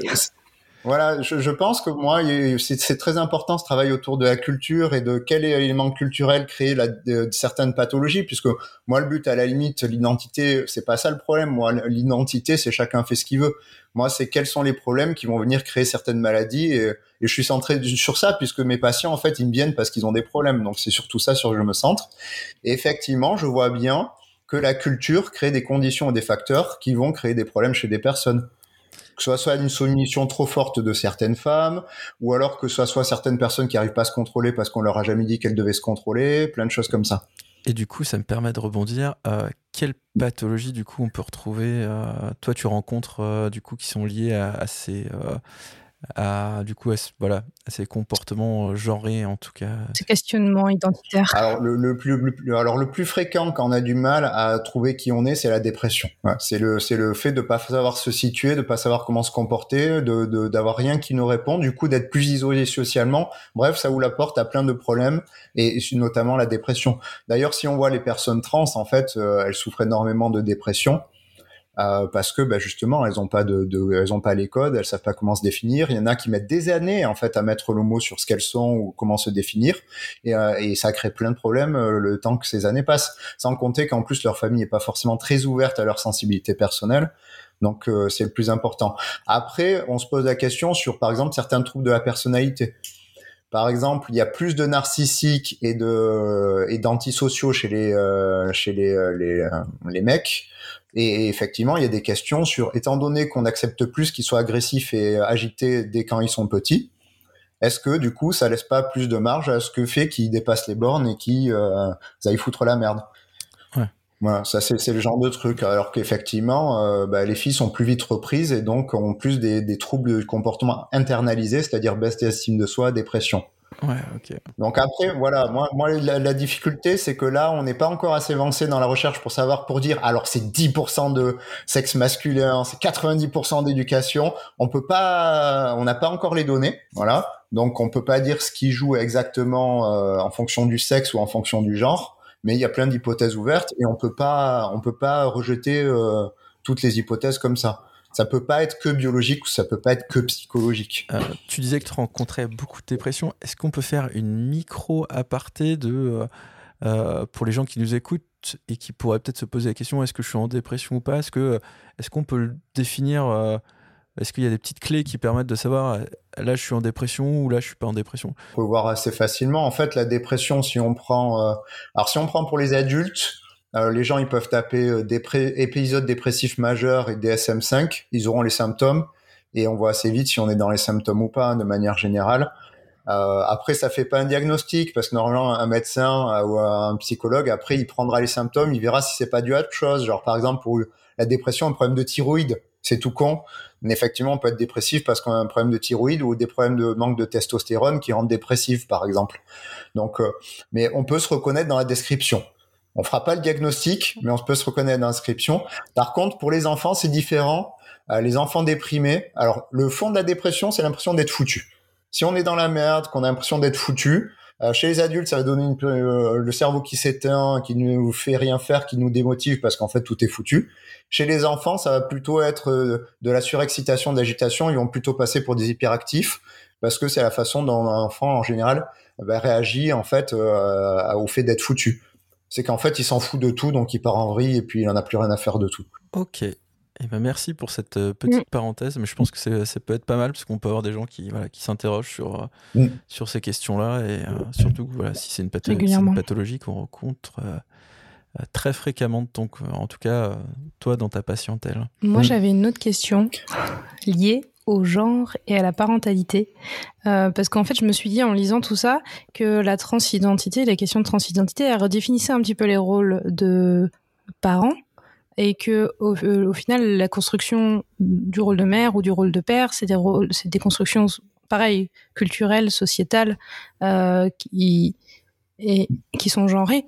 Voilà, je, je, pense que moi, c'est très important ce travail autour de la culture et de quel élément culturel créer la, de, certaines pathologies, puisque moi, le but, à la limite, l'identité, c'est pas ça le problème. Moi, l'identité, c'est chacun fait ce qu'il veut. Moi, c'est quels sont les problèmes qui vont venir créer certaines maladies, et, et, je suis centré sur ça, puisque mes patients, en fait, ils me viennent parce qu'ils ont des problèmes. Donc, c'est surtout ça sur que je me centre. Et effectivement, je vois bien que la culture crée des conditions et des facteurs qui vont créer des problèmes chez des personnes que ce soit une soumission trop forte de certaines femmes, ou alors que ce soit certaines personnes qui n'arrivent pas à se contrôler parce qu'on leur a jamais dit qu'elles devaient se contrôler, plein de choses comme ça. Et du coup, ça me permet de rebondir. Euh, quelle du coup, on peut retrouver euh, Toi, tu rencontres, euh, du coup, qui sont liées à, à ces à du coup à, voilà à ces comportements euh, genrés en tout cas ces questionnements identitaires. Alors le, le, plus, le, alors le plus fréquent quand on a du mal à trouver qui on est c'est la dépression. Ouais, c'est le c'est le fait de pas savoir se situer de pas savoir comment se comporter de d'avoir rien qui nous répond du coup d'être plus isolé socialement. Bref ça vous la porte à plein de problèmes et notamment la dépression. D'ailleurs si on voit les personnes trans en fait euh, elles souffrent énormément de dépression euh, parce que bah, justement elles ont pas de, de, elles ont pas les codes, elles savent pas comment se définir. Il y en a qui mettent des années en fait à mettre le mot sur ce qu'elles sont ou comment se définir, et, euh, et ça crée plein de problèmes euh, le temps que ces années passent. Sans compter qu'en plus leur famille est pas forcément très ouverte à leur sensibilité personnelle. Donc euh, c'est le plus important. Après, on se pose la question sur par exemple certains troubles de la personnalité. Par exemple, il y a plus de narcissiques et de et d'antisociaux chez les euh, chez les les, les mecs et effectivement, il y a des questions sur, étant donné qu'on accepte plus qu'ils soient agressifs et agités dès quand ils sont petits, est-ce que du coup, ça laisse pas plus de marge à ce que fait qu'ils dépassent les bornes et qu'ils euh, aillent foutre la merde? Ouais. Voilà, ça c'est le genre de truc. Alors qu'effectivement, euh, bah, les filles sont plus vite reprises et donc ont plus des, des troubles de comportement internalisés, c'est-à-dire baisse d'estime de soi, dépression. Ouais, ok. Donc après, voilà, moi, moi la, la difficulté, c'est que là, on n'est pas encore assez avancé dans la recherche pour savoir, pour dire, alors c'est 10% de sexe masculin, c'est 90% d'éducation. On peut pas, on n'a pas encore les données, voilà. Donc on peut pas dire ce qui joue exactement euh, en fonction du sexe ou en fonction du genre, mais il y a plein d'hypothèses ouvertes et on peut pas, on peut pas rejeter euh, toutes les hypothèses comme ça ça peut pas être que biologique ou ça peut pas être que psychologique. Euh, tu disais que tu rencontrais beaucoup de dépression. Est-ce qu'on peut faire une micro aparté de euh, euh, pour les gens qui nous écoutent et qui pourraient peut-être se poser la question est-ce que je suis en dépression ou pas? Est-ce que est-ce qu'on peut le définir Est-ce qu'il y a des petites clés qui permettent de savoir là je suis en dépression ou là je suis pas en dépression? On peut voir assez facilement. En fait, la dépression, si on prend alors si on prend pour les adultes euh, les gens, ils peuvent taper euh, épisodes dépressifs majeurs et DSM-5, ils auront les symptômes et on voit assez vite si on est dans les symptômes ou pas, de manière générale. Euh, après, ça fait pas un diagnostic parce que normalement, un médecin euh, ou un psychologue, après, il prendra les symptômes, il verra si c'est pas dû à autre chose. Genre, par exemple, pour la dépression, un problème de thyroïde, c'est tout con. Mais effectivement, on peut être dépressif parce qu'on a un problème de thyroïde ou des problèmes de manque de testostérone qui rendent dépressif, par exemple. Donc, euh, mais on peut se reconnaître dans la description. On fera pas le diagnostic, mais on peut se reconnaître dans l'inscription. Par contre, pour les enfants, c'est différent. Euh, les enfants déprimés, alors le fond de la dépression, c'est l'impression d'être foutu. Si on est dans la merde, qu'on a l'impression d'être foutu, euh, chez les adultes, ça va donner euh, le cerveau qui s'éteint, qui ne nous fait rien faire, qui nous démotive parce qu'en fait tout est foutu. Chez les enfants, ça va plutôt être de la surexcitation, de l'agitation. Ils vont plutôt passer pour des hyperactifs parce que c'est la façon dont un enfant en général bah, réagit en fait au fait d'être foutu c'est qu'en fait, il s'en fout de tout, donc il part en vrille et puis il en a plus rien à faire de tout. Ok. Eh ben merci pour cette euh, petite mm. parenthèse, mais je pense que ça peut être pas mal parce qu'on peut avoir des gens qui, voilà, qui s'interrogent sur, euh, mm. sur ces questions-là et euh, surtout voilà, si c'est une, pathologie qu'on rencontre très fréquemment, donc en tout cas toi dans ta patientèle. Moi mm. j'avais une autre question liée au genre et à la parentalité. Euh, parce qu'en fait, je me suis dit en lisant tout ça que la transidentité, la question de transidentité, elle redéfinissait un petit peu les rôles de parents et que au, euh, final, la construction du rôle de mère ou du rôle de père, c'est des rôles, des constructions pareilles, culturelles, sociétales, euh, qui sont genrées.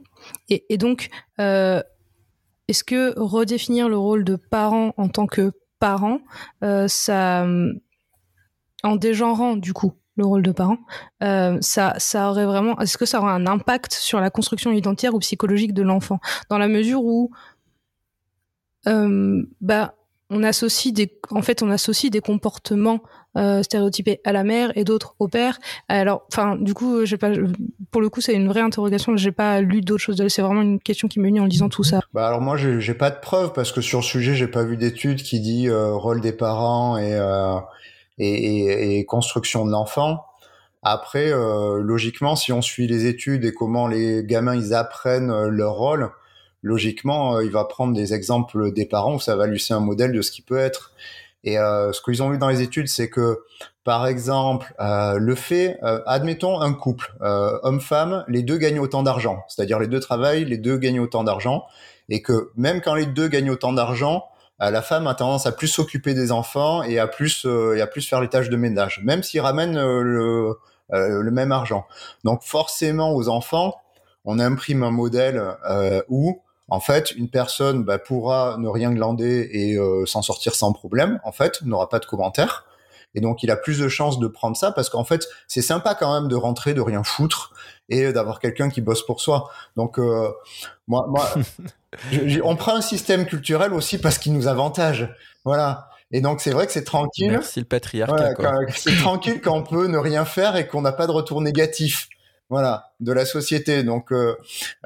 Et, donc, est-ce que redéfinir le rôle de parent en tant que parents, euh, ça, en dégenrant du coup le rôle de parent, euh, ça, ça aurait vraiment, est-ce que ça aurait un impact sur la construction identitaire ou psychologique de l'enfant, dans la mesure où, euh, bah, on associe des, en on associe des comportements euh, à la mère et d'autres au père. Alors, enfin, du coup, j'ai pas, pour le coup, c'est une vraie interrogation. J'ai pas lu d'autres choses. C'est vraiment une question qui me vient en lisant tout ça. Bah alors moi, j'ai pas de preuves parce que sur le sujet, j'ai pas vu d'études qui dit euh, rôle des parents et, euh, et, construction de l'enfant. Après, euh, logiquement, si on suit les études et comment les gamins ils apprennent leur rôle, logiquement, euh, il va prendre des exemples des parents où ça va lui un modèle de ce qui peut être. Et euh, ce qu'ils ont vu dans les études, c'est que, par exemple, euh, le fait, euh, admettons un couple, euh, homme-femme, les deux gagnent autant d'argent, c'est-à-dire les deux travaillent, les deux gagnent autant d'argent, et que même quand les deux gagnent autant d'argent, la femme a tendance à plus s'occuper des enfants et à plus et à plus faire les tâches de ménage, même s'ils ramènent le, le même argent. Donc forcément, aux enfants, on imprime un modèle où en fait, une personne bah, pourra ne rien glander et euh, s'en sortir sans problème, en fait, n'aura pas de commentaires. Et donc, il a plus de chances de prendre ça parce qu'en fait, c'est sympa quand même de rentrer, de rien foutre et d'avoir quelqu'un qui bosse pour soi. Donc, euh, moi, moi on prend un système culturel aussi parce qu'il nous avantage. Voilà. Et donc, c'est vrai que c'est tranquille. Merci le patriarcat. c'est tranquille quand on peut ne rien faire et qu'on n'a pas de retour négatif voilà, de la société. Donc euh,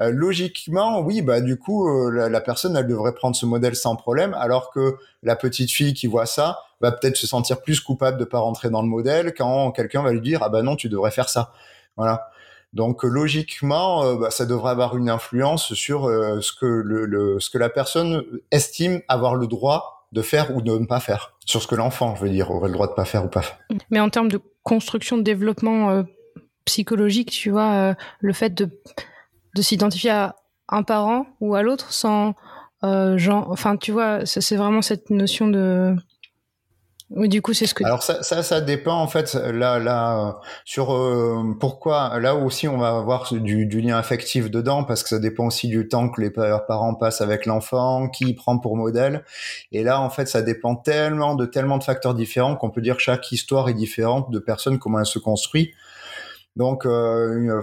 euh, logiquement, oui, bah du coup, euh, la, personne, elle devrait prendre ce modèle sans problème, alors que la petite fille qui voit ça va peut-être se sentir plus coupable de pas rentrer dans le modèle quand quelqu'un va lui dire ah bah non, tu devrais faire ça. Voilà. Donc logiquement, bah, ça devrait avoir une influence sur ce que le, ce que la personne estime avoir le droit de faire ou de ne pas faire, sur ce que l'enfant, je veux dire, aurait le droit de pas faire ou pas faire. Mais en termes de construction, de développement psychologique, tu vois, euh, le fait de, de s'identifier à un parent ou à l'autre sans euh, genre, enfin, tu vois, c'est vraiment cette notion de oui, du coup, c'est ce que. Alors ça, ça, dépend en fait. Là, là, sur euh, pourquoi. Là aussi, on va avoir du, lien affectif dedans parce que ça dépend aussi du temps que les parents passent avec l'enfant, qui prend pour modèle. Et là, en fait, ça dépend tellement de tellement de facteurs différents qu'on peut dire que chaque histoire est différente de personne comment elle se construit. Donc euh,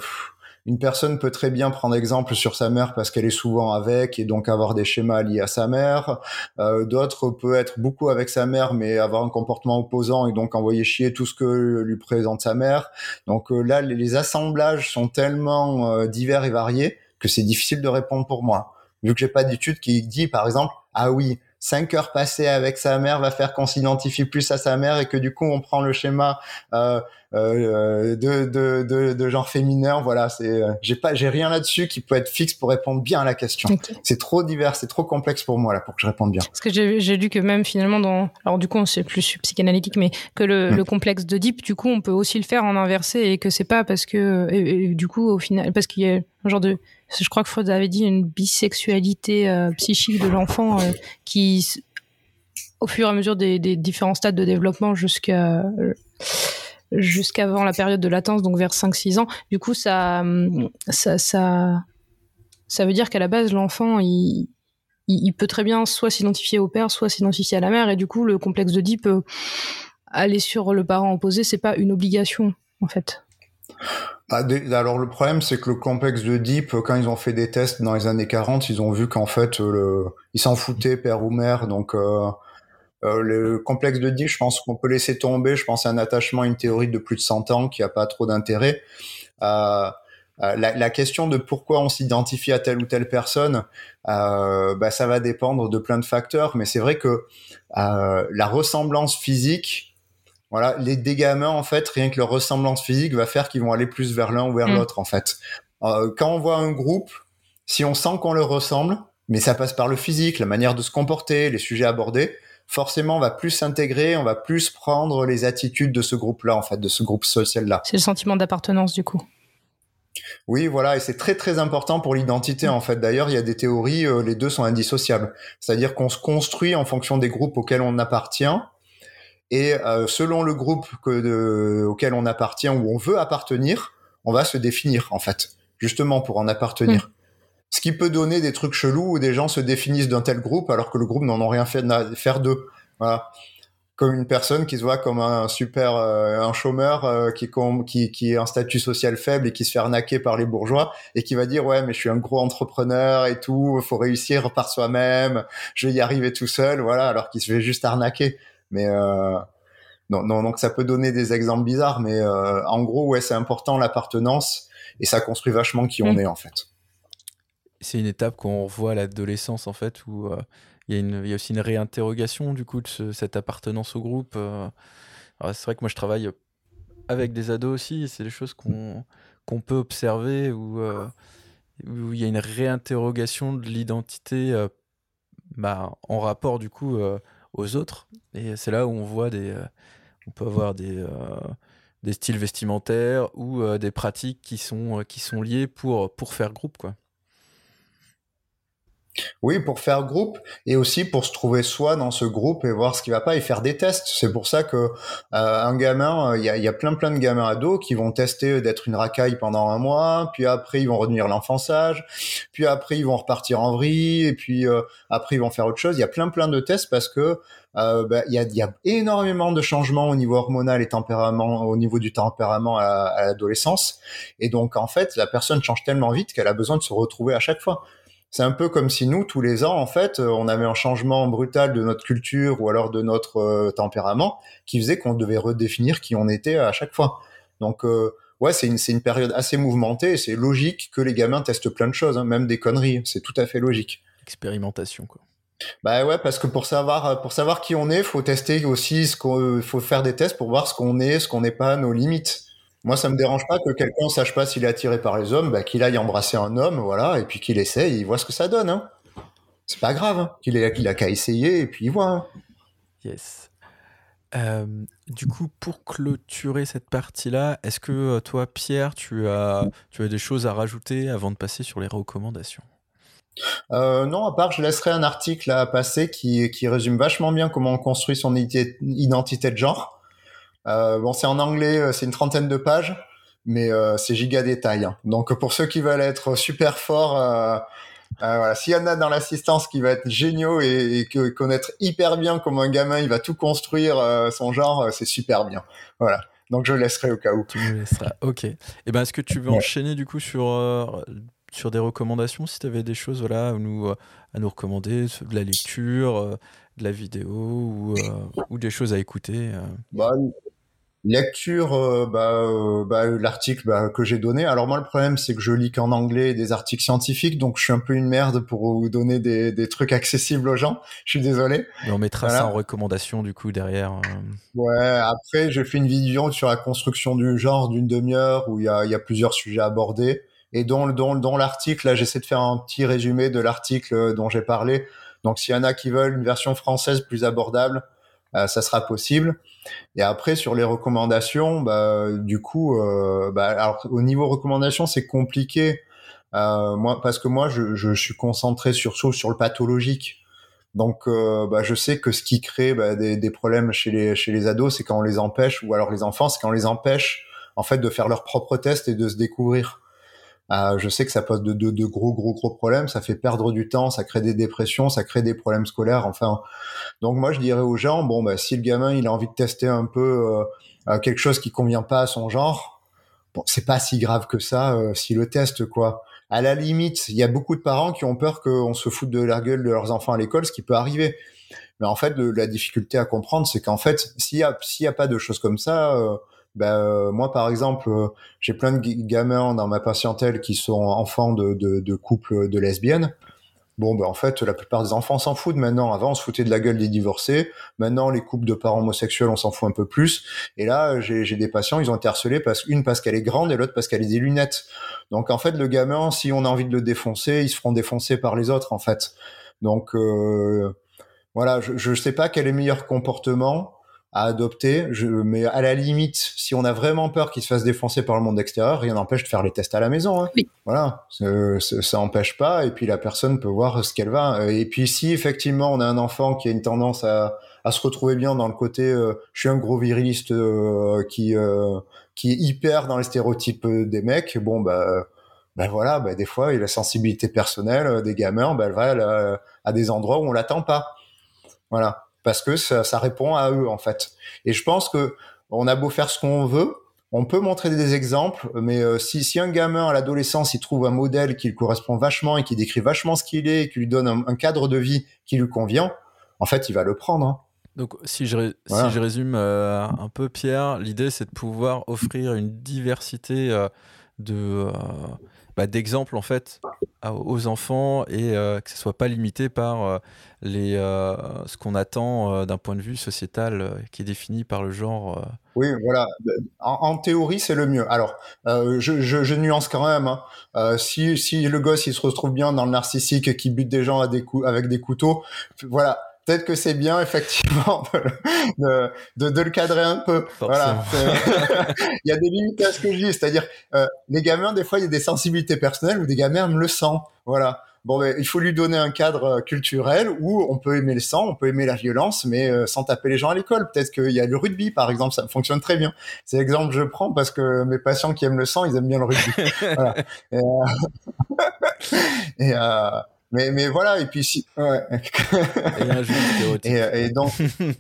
une, personne peut très bien prendre exemple sur sa mère parce qu'elle est souvent avec et donc avoir des schémas liés à sa mère. Euh, D'autres peut être beaucoup avec sa mère mais avoir un comportement opposant et donc envoyer chier tout ce que lui présente sa mère. Donc euh, là, les, assemblages sont tellement euh, divers et variés que c'est difficile de répondre pour moi. Vu que j'ai pas d'étude qui dit par exemple ah oui cinq heures passées avec sa mère va faire qu'on s'identifie plus à sa mère et que du coup on prend le schéma euh, euh, de, de, de, de, genre féminin. Voilà, c'est euh, j'ai pas j'ai rien là-dessus qui peut être fixe pour répondre bien à la question. C'est trop divers, c'est trop complexe pour moi là pour que je réponde bien. Parce que j'ai lu que même finalement dans alors du coup c'est plus psychanalytique mais que le, mm. le complexe de Deep du coup on peut aussi le faire en inversé et que c'est pas parce que et, du coup au final parce qu'il y a un genre de je crois que Freud avait dit une bisexualité euh, psychique de l'enfant euh, qui, au fur et à mesure des, différents stades de développement jusqu'à jusqu'avant la période de latence, donc vers 5-6 ans, du coup, ça, ça, ça, veut dire qu'à la base, l'enfant, il, peut très bien soit s'identifier au père, soit s'identifier à la mère, et du coup, le complexe de Deep, aller sur le parent opposé, c'est pas une obligation, en fait. Ah, alors le problème, c'est que le complexe de Deep, quand ils ont fait des tests dans les années 40, ils ont vu qu'en fait, le... ils s'en foutaient, père ou mère. Donc, euh, euh, le complexe de Deep, je pense qu'on peut laisser tomber. Je pense à un attachement une théorie de plus de 100 ans qui a pas trop d'intérêt. Euh, euh, la, la, question de pourquoi on s'identifie à telle ou telle personne, euh, bah, ça va dépendre de plein de facteurs. Mais c'est vrai que euh, la ressemblance physique voilà, les des gamins en fait, rien que leur ressemblance physique va faire qu'ils vont aller plus vers l'un ou vers mm. l'autre en fait. Euh, quand on voit un groupe, si on sent qu'on leur ressemble, mais ça passe par le physique, la manière de se comporter, les sujets abordés, forcément on va plus s'intégrer, on va plus prendre les attitudes de ce groupe-là en fait, de ce groupe social-là. C'est le sentiment d'appartenance du coup. Oui, voilà, et c'est très très important pour l'identité en fait. D'ailleurs, il y a des théories, euh, les deux sont indissociables. C'est-à-dire qu'on se construit en fonction des groupes auxquels on appartient, et euh, selon le groupe que auquel on appartient ou on veut appartenir, on va se définir en fait, justement pour en appartenir. Mm. Ce qui peut donner des trucs chelous où des gens se définissent d'un tel groupe alors que le groupe n'en ont rien fait de faire d'eux. Voilà. Comme une personne qui se voit comme un super euh, un chômeur euh, qui, qui qui est un statut social faible et qui se fait arnaquer par les bourgeois et qui va dire ouais mais je suis un gros entrepreneur et tout, faut réussir par soi-même, je vais y arriver tout seul, voilà alors qu'il se fait juste arnaquer. Mais euh, non, non, donc ça peut donner des exemples bizarres, mais euh, en gros, ouais, c'est important l'appartenance et ça construit vachement qui on mm. est en fait. C'est une étape qu'on revoit à l'adolescence en fait, où euh, il y, a aussi une réinterrogation du coup de cette appartenance au groupe. c'est vrai que moi je travaille avec des ados aussi, c'est des choses qu'on qu'on peut observer où, où il y a une réinterrogation de l'identité bah, en rapport du coup aux autres. Et c'est là où on voit des. Euh, on peut avoir des, euh, styles vestimentaires ou euh, des pratiques qui sont, qui sont liées pour, pour faire groupe, quoi. Oui, pour faire groupe et aussi pour se trouver soi dans ce groupe et voir ce qui va pas et faire des tests. C'est pour ça que euh, un gamin, il y a, y a, plein plein de gamins ados qui vont tester d'être une racaille pendant un mois, puis après ils vont redevenir l'enfant sage, puis après ils vont repartir en vrille et puis euh, après ils vont faire autre chose. Il y a plein plein de tests parce que euh, bah, il y, a, y, a, énormément de changements au niveau hormonal et tempérament, au niveau du tempérament à, à l'adolescence. Et donc, en fait, la personne change tellement vite qu'elle a besoin de se retrouver à chaque fois. C'est un peu comme si nous, tous les ans, en fait, euh, on avait un changement brutal de notre culture ou alors de notre euh, tempérament qui faisait qu'on devait redéfinir qui on était à chaque fois. Donc, euh, ouais, c'est une, une période assez mouvementée et c'est logique que les gamins testent plein de choses, hein, même des conneries. C'est tout à fait logique. Expérimentation, quoi. Bah ouais, parce que pour savoir, pour savoir qui on est, faut tester aussi ce qu'on, faut faire des tests pour voir ce qu'on est, ce qu'on n'est pas, nos limites. Moi, ça me dérange pas que quelqu'un sache pas s'il est attiré par les hommes, bah, qu'il aille embrasser un homme, voilà, et puis qu'il essaye, il voit ce que ça donne. Hein. C'est pas grave, hein. qu'il a qu'à essayer et puis il voit. Hein. Yes. Euh, du coup, pour clôturer cette partie-là, est-ce que euh, toi, Pierre, tu as, tu as des choses à rajouter avant de passer sur les recommandations? Euh, non, à part, je laisserai un article à passer qui, qui résume vachement bien comment on construit son identité de genre. Euh, bon, c'est en anglais, euh, c'est une trentaine de pages, mais euh, c'est giga détail. Hein. Donc pour ceux qui veulent être super forts, euh, voilà, s'il y en a dans l'assistance qui va être géniaux et, et que, connaître hyper bien comment un gamin il va tout construire son genre, c'est super bien. Voilà. Donc je laisserai au cas où. Tu me laisseras. Ok. Et eh ben est-ce que tu veux enchaîner du coup sur sur des recommandations si tu avais des choses voilà à nous à nous recommander de la lecture, de la vidéo ou, ou des choses à écouter. Bah, Lecture, euh, bah, euh, bah, l'article bah, que j'ai donné. Alors moi, le problème, c'est que je lis qu'en anglais des articles scientifiques, donc je suis un peu une merde pour vous donner des, des trucs accessibles aux gens. Je suis désolé. on mettra ça en recommandation du coup derrière. Euh. Ouais. Après, j'ai fait une vidéo sur la construction du genre d'une demi-heure où il y a, y a plusieurs sujets abordés et dont, dont, dont l'article, là, j'essaie de faire un petit résumé de l'article dont j'ai parlé. Donc, s'il y en a qui veulent une version française plus abordable, ça sera possible. Et après sur les recommandations, bah, du coup, euh, bah, alors au niveau recommandations, c'est compliqué. Euh, moi, parce que moi, je, je, suis concentré surtout sur le pathologique. Donc, euh, bah, je sais que ce qui crée bah, des, des, problèmes chez les chez les ados, c'est quand on les empêche, ou alors les enfants, c'est quand on les empêche en fait de faire leurs propres tests et de se découvrir. Euh, je sais que ça pose de, de, de, gros, gros, gros problèmes. Ça fait perdre du temps, ça crée des dépressions, ça crée des problèmes scolaires. Enfin, donc moi, je dirais aux gens, bon, bah, si le gamin il a envie de tester un peu euh, quelque chose qui convient pas à son genre, bon, c'est pas si grave que ça euh, si le teste, quoi. À la limite, il y a beaucoup de parents qui ont peur qu'on se foute de la gueule de leurs enfants à l'école, ce qui peut arriver. Mais en fait, la difficulté à comprendre, c'est qu'en fait, s'il y a, a pas de choses comme ça, euh, ben, euh, moi, par exemple, euh, j'ai plein de gamins dans ma patientèle qui sont enfants de, de, de couples de lesbiennes. Bon, ben, en fait, la plupart des enfants s'en foutent maintenant. Avant, on se foutait de la gueule des divorcés. Maintenant, les couples de parents homosexuels, on s'en fout un peu plus. Et là, j'ai des patients, ils ont été harcelés parce une parce qu'elle est grande et l'autre parce qu'elle a des lunettes. Donc, en fait, le gamin, si on a envie de le défoncer, ils se feront défoncer par les autres, en fait. Donc, euh, voilà, je ne sais pas quel est le meilleur comportement à adopter, je, mais à la limite, si on a vraiment peur qu'il se fasse défoncer par le monde extérieur, rien n'empêche de faire les tests à la maison. Hein. Oui. Voilà, ça n'empêche pas, et puis la personne peut voir ce qu'elle va. Et puis si effectivement on a un enfant qui a une tendance à, à se retrouver bien dans le côté, euh, je suis un gros viriliste euh, qui euh, qui est hyper dans les stéréotypes des mecs, bon bah ben voilà, ben des fois, a la sensibilité personnelle des gamins, ben elle va à, à des endroits où on l'attend pas. Voilà, parce que ça, ça, répond à eux en fait. Et je pense que on a beau faire ce qu'on veut, on peut montrer des exemples, mais euh, si, si un gamin à l'adolescence il trouve un modèle qui lui correspond vachement et qui décrit vachement ce qu'il est, et qui lui donne un, un, cadre de vie qui lui convient, en fait, il va le prendre. Hein. Donc, si je, voilà. si je résume euh, un peu, Pierre, l'idée c'est de pouvoir offrir une diversité euh, de bah, d'exemples en fait aux enfants et euh, que ce soit pas limité par euh, les euh, ce qu'on attend d'un point de vue sociétal qui est défini par le genre. Oui, voilà. En, théorie, c'est le mieux. Alors, je, je, nuance quand même. Hein. si, si le gosse il se retrouve bien dans le narcissique qui bute des gens à des avec des couteaux, voilà peut-être que c'est bien effectivement de, de, de, le cadrer un peu. Voilà. il y a des limites à ce que je dis, c'est-à-dire euh, les gamins des fois il y a des sensibilités personnelles où des gamins me le sentent. Voilà. Bon, ben, il faut lui donner un cadre euh, culturel où on peut aimer le sang, on peut aimer la violence, mais euh, sans taper les gens à l'école. Peut-être qu'il y a le rugby, par exemple, ça fonctionne très bien. C'est l'exemple que je prends parce que mes patients qui aiment le sang, ils aiment bien le rugby. voilà. Et, euh... et euh, mais mais voilà et puis si ouais. et, et, et, donc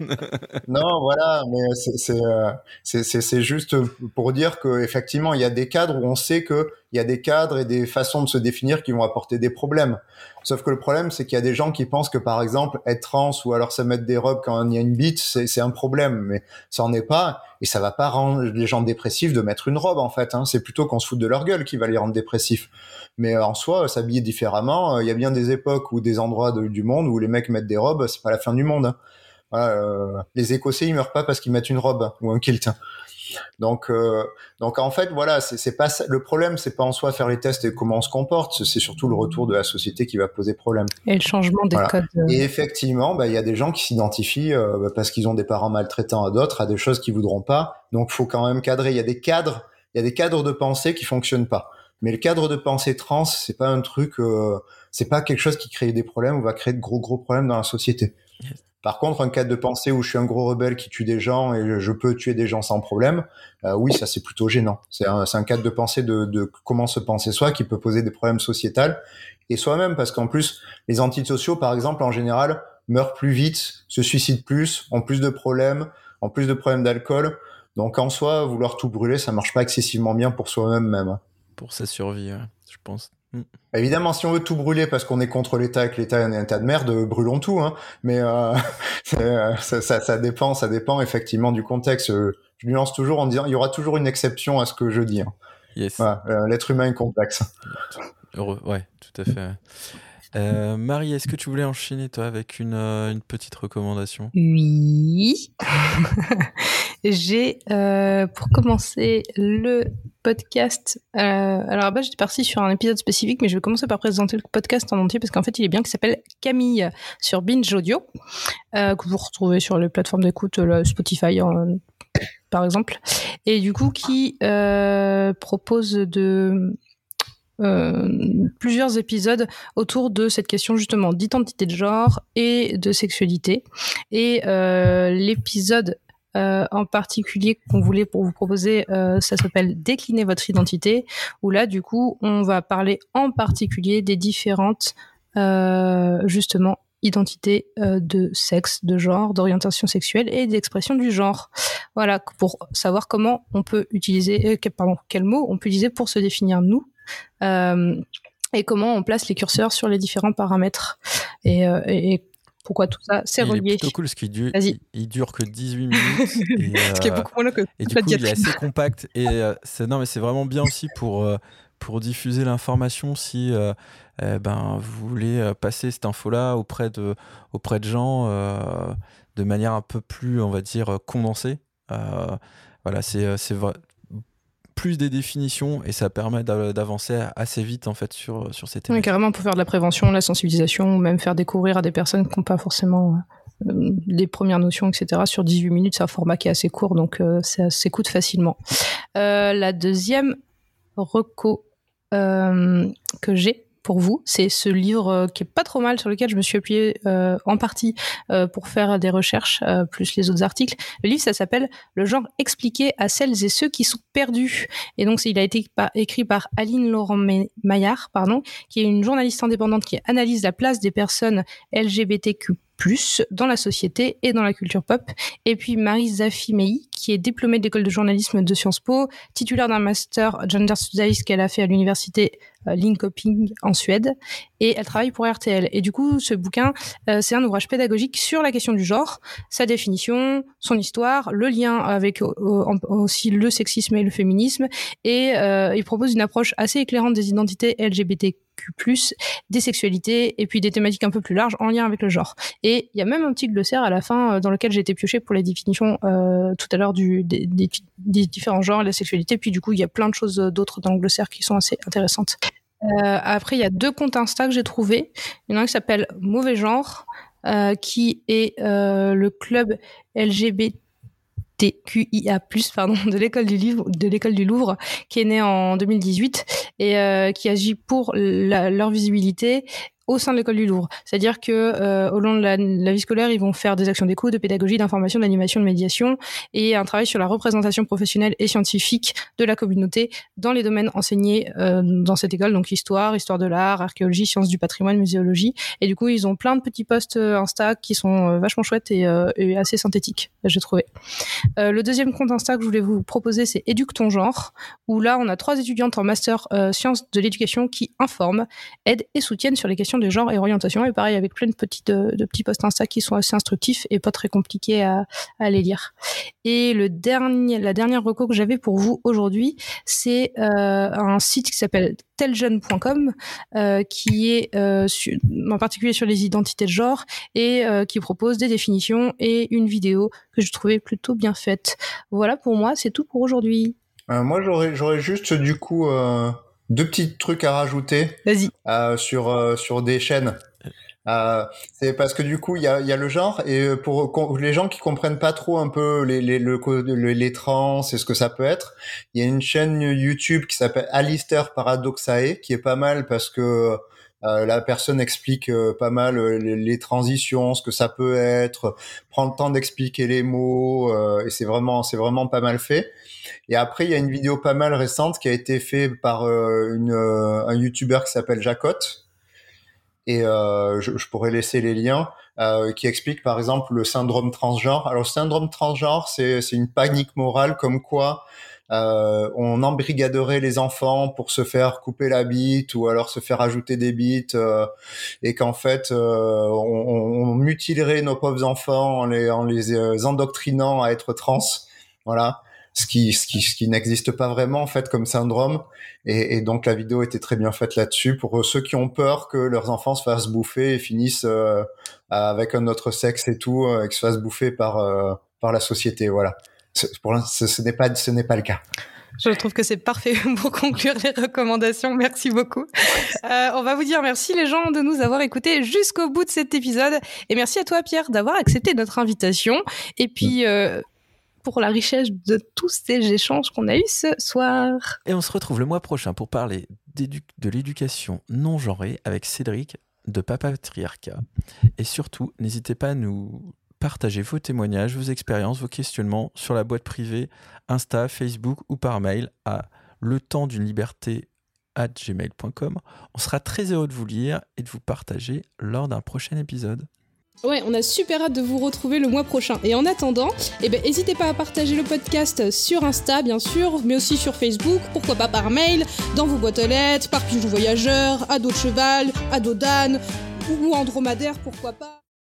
non voilà mais c'est c'est euh, c'est c'est juste pour dire que effectivement il y a des cadres où on sait que il y a des cadres et des façons de se définir qui vont apporter des problèmes. Sauf que le problème, c'est qu'il y a des gens qui pensent que, par exemple, être trans ou alors se mettre des robes quand il y a une bite, c'est un problème. Mais ça en est pas. Et ça va pas rendre les gens dépressifs de mettre une robe, en fait. Hein. C'est plutôt qu'on se fout de leur gueule qui va les rendre dépressifs. Mais en soi, s'habiller différemment, il y a bien des époques ou des endroits du monde où les mecs mettent des robes, c'est pas la fin du monde. Hein. Voilà, euh, les Écossais, ils meurent pas parce qu'ils mettent une robe ou un kilt. Donc, euh, donc en fait, voilà, c'est pas le problème, c'est pas en soi faire les tests et comment on se comporte, c'est surtout le retour de la société qui va poser problème. Et le changement des voilà. codes. Euh... Et effectivement, bah, il y a des gens qui s'identifient euh, parce qu'ils ont des parents maltraitants à d'autres, à des choses qu'ils voudront pas. Donc, faut quand même cadrer. Il y a des cadres, il y a des cadres de pensée qui fonctionnent pas. Mais le cadre de pensée trans, c'est pas un truc, euh, c'est pas quelque chose qui crée des problèmes ou va créer de gros gros problèmes dans la société. Par contre, un cadre de pensée où je suis un gros rebelle qui tue des gens et je peux tuer des gens sans problème, euh, oui, ça c'est plutôt gênant. C'est un, un, cadre de pensée de, comment se penser soi qui peut poser des problèmes sociétals et soi-même parce qu'en plus, les antisociaux, par exemple, en général, meurent plus vite, se suicident plus, ont plus de problèmes, ont plus de problèmes d'alcool. Donc en soi, vouloir tout brûler, ça marche pas excessivement bien pour soi-même même. Pour sa survie, je pense. Mm. Évidemment, si on veut tout brûler parce qu'on est contre l'État et que l'État est un état de merde, brûlons tout. Hein. Mais euh, ça, ça, ça, dépend, ça dépend effectivement du contexte. Je nuance toujours en disant il y aura toujours une exception à ce que je dis. Hein. Yes. Voilà, euh, L'être humain est complexe. Heureux, ouais, tout à fait. Euh, Marie, est-ce que tu voulais enchaîner toi avec une, euh, une petite recommandation? Oui. J'ai euh, pour commencer le podcast. Euh, alors à base j'étais partie sur un épisode spécifique, mais je vais commencer par présenter le podcast en entier parce qu'en fait il est bien, qui s'appelle Camille sur Binge Audio euh, que vous retrouvez sur les plateformes d'écoute, Spotify par exemple, et du coup qui propose de plusieurs épisodes autour de cette question justement d'identité de genre et de sexualité. Et l'épisode en particulier qu'on voulait pour vous proposer, ça s'appelle Décliner votre identité, où là, du coup, on va parler en particulier des différentes, justement, identités de sexe, de genre, d'orientation sexuelle et d'expression du genre. Voilà, pour savoir comment on peut utiliser, pardon, quels mots on peut utiliser pour se définir nous. et comment on place les curseurs sur les différents paramètres. Et, et pourquoi tout ça c'est relié. Il est plutôt cool parce qu'il dure, il, dure que 18 minutes. et, ce qui est beaucoup moins long que Et du coup, il est assez compact. Et euh, c'est non, mais c'est vraiment bien aussi pour euh, pour diffuser l'information si euh, eh ben vous voulez passer cette info-là auprès de auprès de gens de manière un peu plus, on va dire, condensée. voilà, c'est c'est plus des définitions et ça permet d'avancer assez vite en fait sur, sur ces thèmes. Oui, carrément, pour faire de la prévention, la sensibilisation, ou même faire découvrir à des personnes qui n'ont pas forcément euh, les premières notions, etc. Sur 18 minutes, c'est un format qui est assez court, donc euh, ça s'écoute facilement. Euh, la deuxième reco que j'ai, pour vous. C'est ce livre euh, qui est pas trop mal, sur lequel je me suis appuyée euh, en partie euh, pour faire des recherches, plus les autres articles. Le livre, ça s'appelle Le genre expliqué à celles et ceux qui sont perdus. Et donc, il a été écrit par Aline Laurent Maillard, pardon, qui est une journaliste indépendante qui analyse la place des personnes LGBTQ plus dans la société et dans la culture pop. Et puis Marie Zafimei, qui est diplômée d'école de journalisme de Sciences Po, titulaire d'un master Gender Studies qu'elle a fait à l'université euh, Linköping en Suède, et elle travaille pour RTL. Et du coup, ce bouquin, euh, c'est un ouvrage pédagogique sur la question du genre, sa définition, son histoire, le lien avec aussi le sexisme et le féminisme, et euh, il propose une approche assez éclairante des identités LGBT des sexualités et puis des thématiques un peu plus larges en lien avec le genre. Et il y a même un petit glossaire à la fin euh, dans lequel j'ai été pioché pour les définitions euh, tout à l'heure des, différents genres et la sexualité. Puis du coup, il y a plein de choses d'autres dans le glossaire qui sont assez intéressantes. Euh, après, il y a deux comptes Insta que j'ai trouvés. Il y en a un qui s'appelle Mauvais Genre, qui est le club LGBT TQIA+, pardon, de l'école du livre, de l'école du Louvre, qui est née en 2018 et euh, qui agit pour leur visibilité au sein de l'école du Louvre. C'est-à-dire que euh, au long de la, vie scolaire, ils vont faire des actions d'écoute, de pédagogie, d'information, d'animation, de médiation et un travail sur la représentation professionnelle et scientifique de la communauté dans les domaines enseignés euh, dans cette école, donc histoire, histoire de l'art, archéologie, sciences du patrimoine, muséologie. Et du coup, ils ont plein de petits posts euh, Insta qui sont vachement chouettes et, et assez synthétiques, j'ai trouvé. le deuxième compte Insta que je voulais vous proposer, c'est Éduque ton genre, où là, on a trois étudiantes en master sciences de l'éducation qui informent, aident et soutiennent sur les questions de genre et orientation. Et pareil, avec plein de, petites, de, petits posts Insta qui sont assez instructifs et pas très compliqués à, à les lire. Et le dernier, la dernière recours que j'avais pour vous aujourd'hui, c'est euh, un site qui s'appelle teljeune.com, euh, qui est euh, en particulier sur les identités de genre et qui propose des définitions et une vidéo que je trouvais plutôt bien faite. Voilà pour moi, c'est tout pour aujourd'hui. moi, j'aurais, j'aurais juste du coup deux petits trucs à rajouter euh, sur euh, sur des chaînes. Euh, c'est parce que du coup il y a, y a le genre et pour les gens qui comprennent pas trop un peu les les le, les trans et ce que ça peut être, il y a une chaîne YouTube qui s'appelle Alistair Paradoxae qui est pas mal parce que euh, la personne explique euh, pas mal euh, les, transitions, ce que ça peut être, prend le temps d'expliquer les mots, et c'est vraiment, c'est vraiment pas mal fait. Et après, il y a une vidéo pas mal récente qui a été faite par une, un YouTuber qui s'appelle Jacotte, et je, je, pourrais laisser les liens, qui explique par exemple le syndrome transgenre. Alors, le syndrome transgenre, c'est une panique morale comme quoi euh, on embrigaderait les enfants pour se faire couper la bite ou alors se faire ajouter des bites euh, et qu'en fait euh, on, mutilerait nos pauvres enfants en les, en les endoctrinant à être trans. Voilà ce qui, ce qui, ce qui n'existe pas vraiment en fait comme syndrome. Et, et, donc la vidéo était très bien faite là-dessus pour ceux qui ont peur que leurs enfants se fassent bouffer et finissent avec un autre sexe et tout, et que se fassent bouffer par par la société. Voilà pour l'instant, ce, n'est pas, ce n'est pas le cas. Je trouve que c'est parfait pour conclure les recommandations. Merci beaucoup. Euh, on va vous dire merci les gens de nous avoir écoutés jusqu'au bout de cet épisode. Et merci à toi Pierre d'avoir accepté notre invitation. Et puis euh, pour la richesse de tous ces échanges qu'on a eus ce soir. Et on se retrouve le mois prochain pour parler de l'éducation non genrée avec Cédric de Papa Patriarcat. Et surtout, n'hésitez pas à nous partager vos témoignages, vos expériences, vos questionnements sur la boîte privée, Insta, Facebook ou par mail à le temps d'une liberté gmail.com. On sera très heureux de vous lire et de vous partager lors d'un prochain épisode. Ouais, on a super hâte de vous retrouver le mois prochain. Et en attendant, eh ben, n'hésitez pas à partager le podcast sur Insta, bien sûr, mais aussi sur Facebook, pourquoi pas par mail, dans vos boîtes aux lettres, par pigeon voyageur, à dos de cheval, à dos d'âne, ou en dromadaire, pourquoi pas.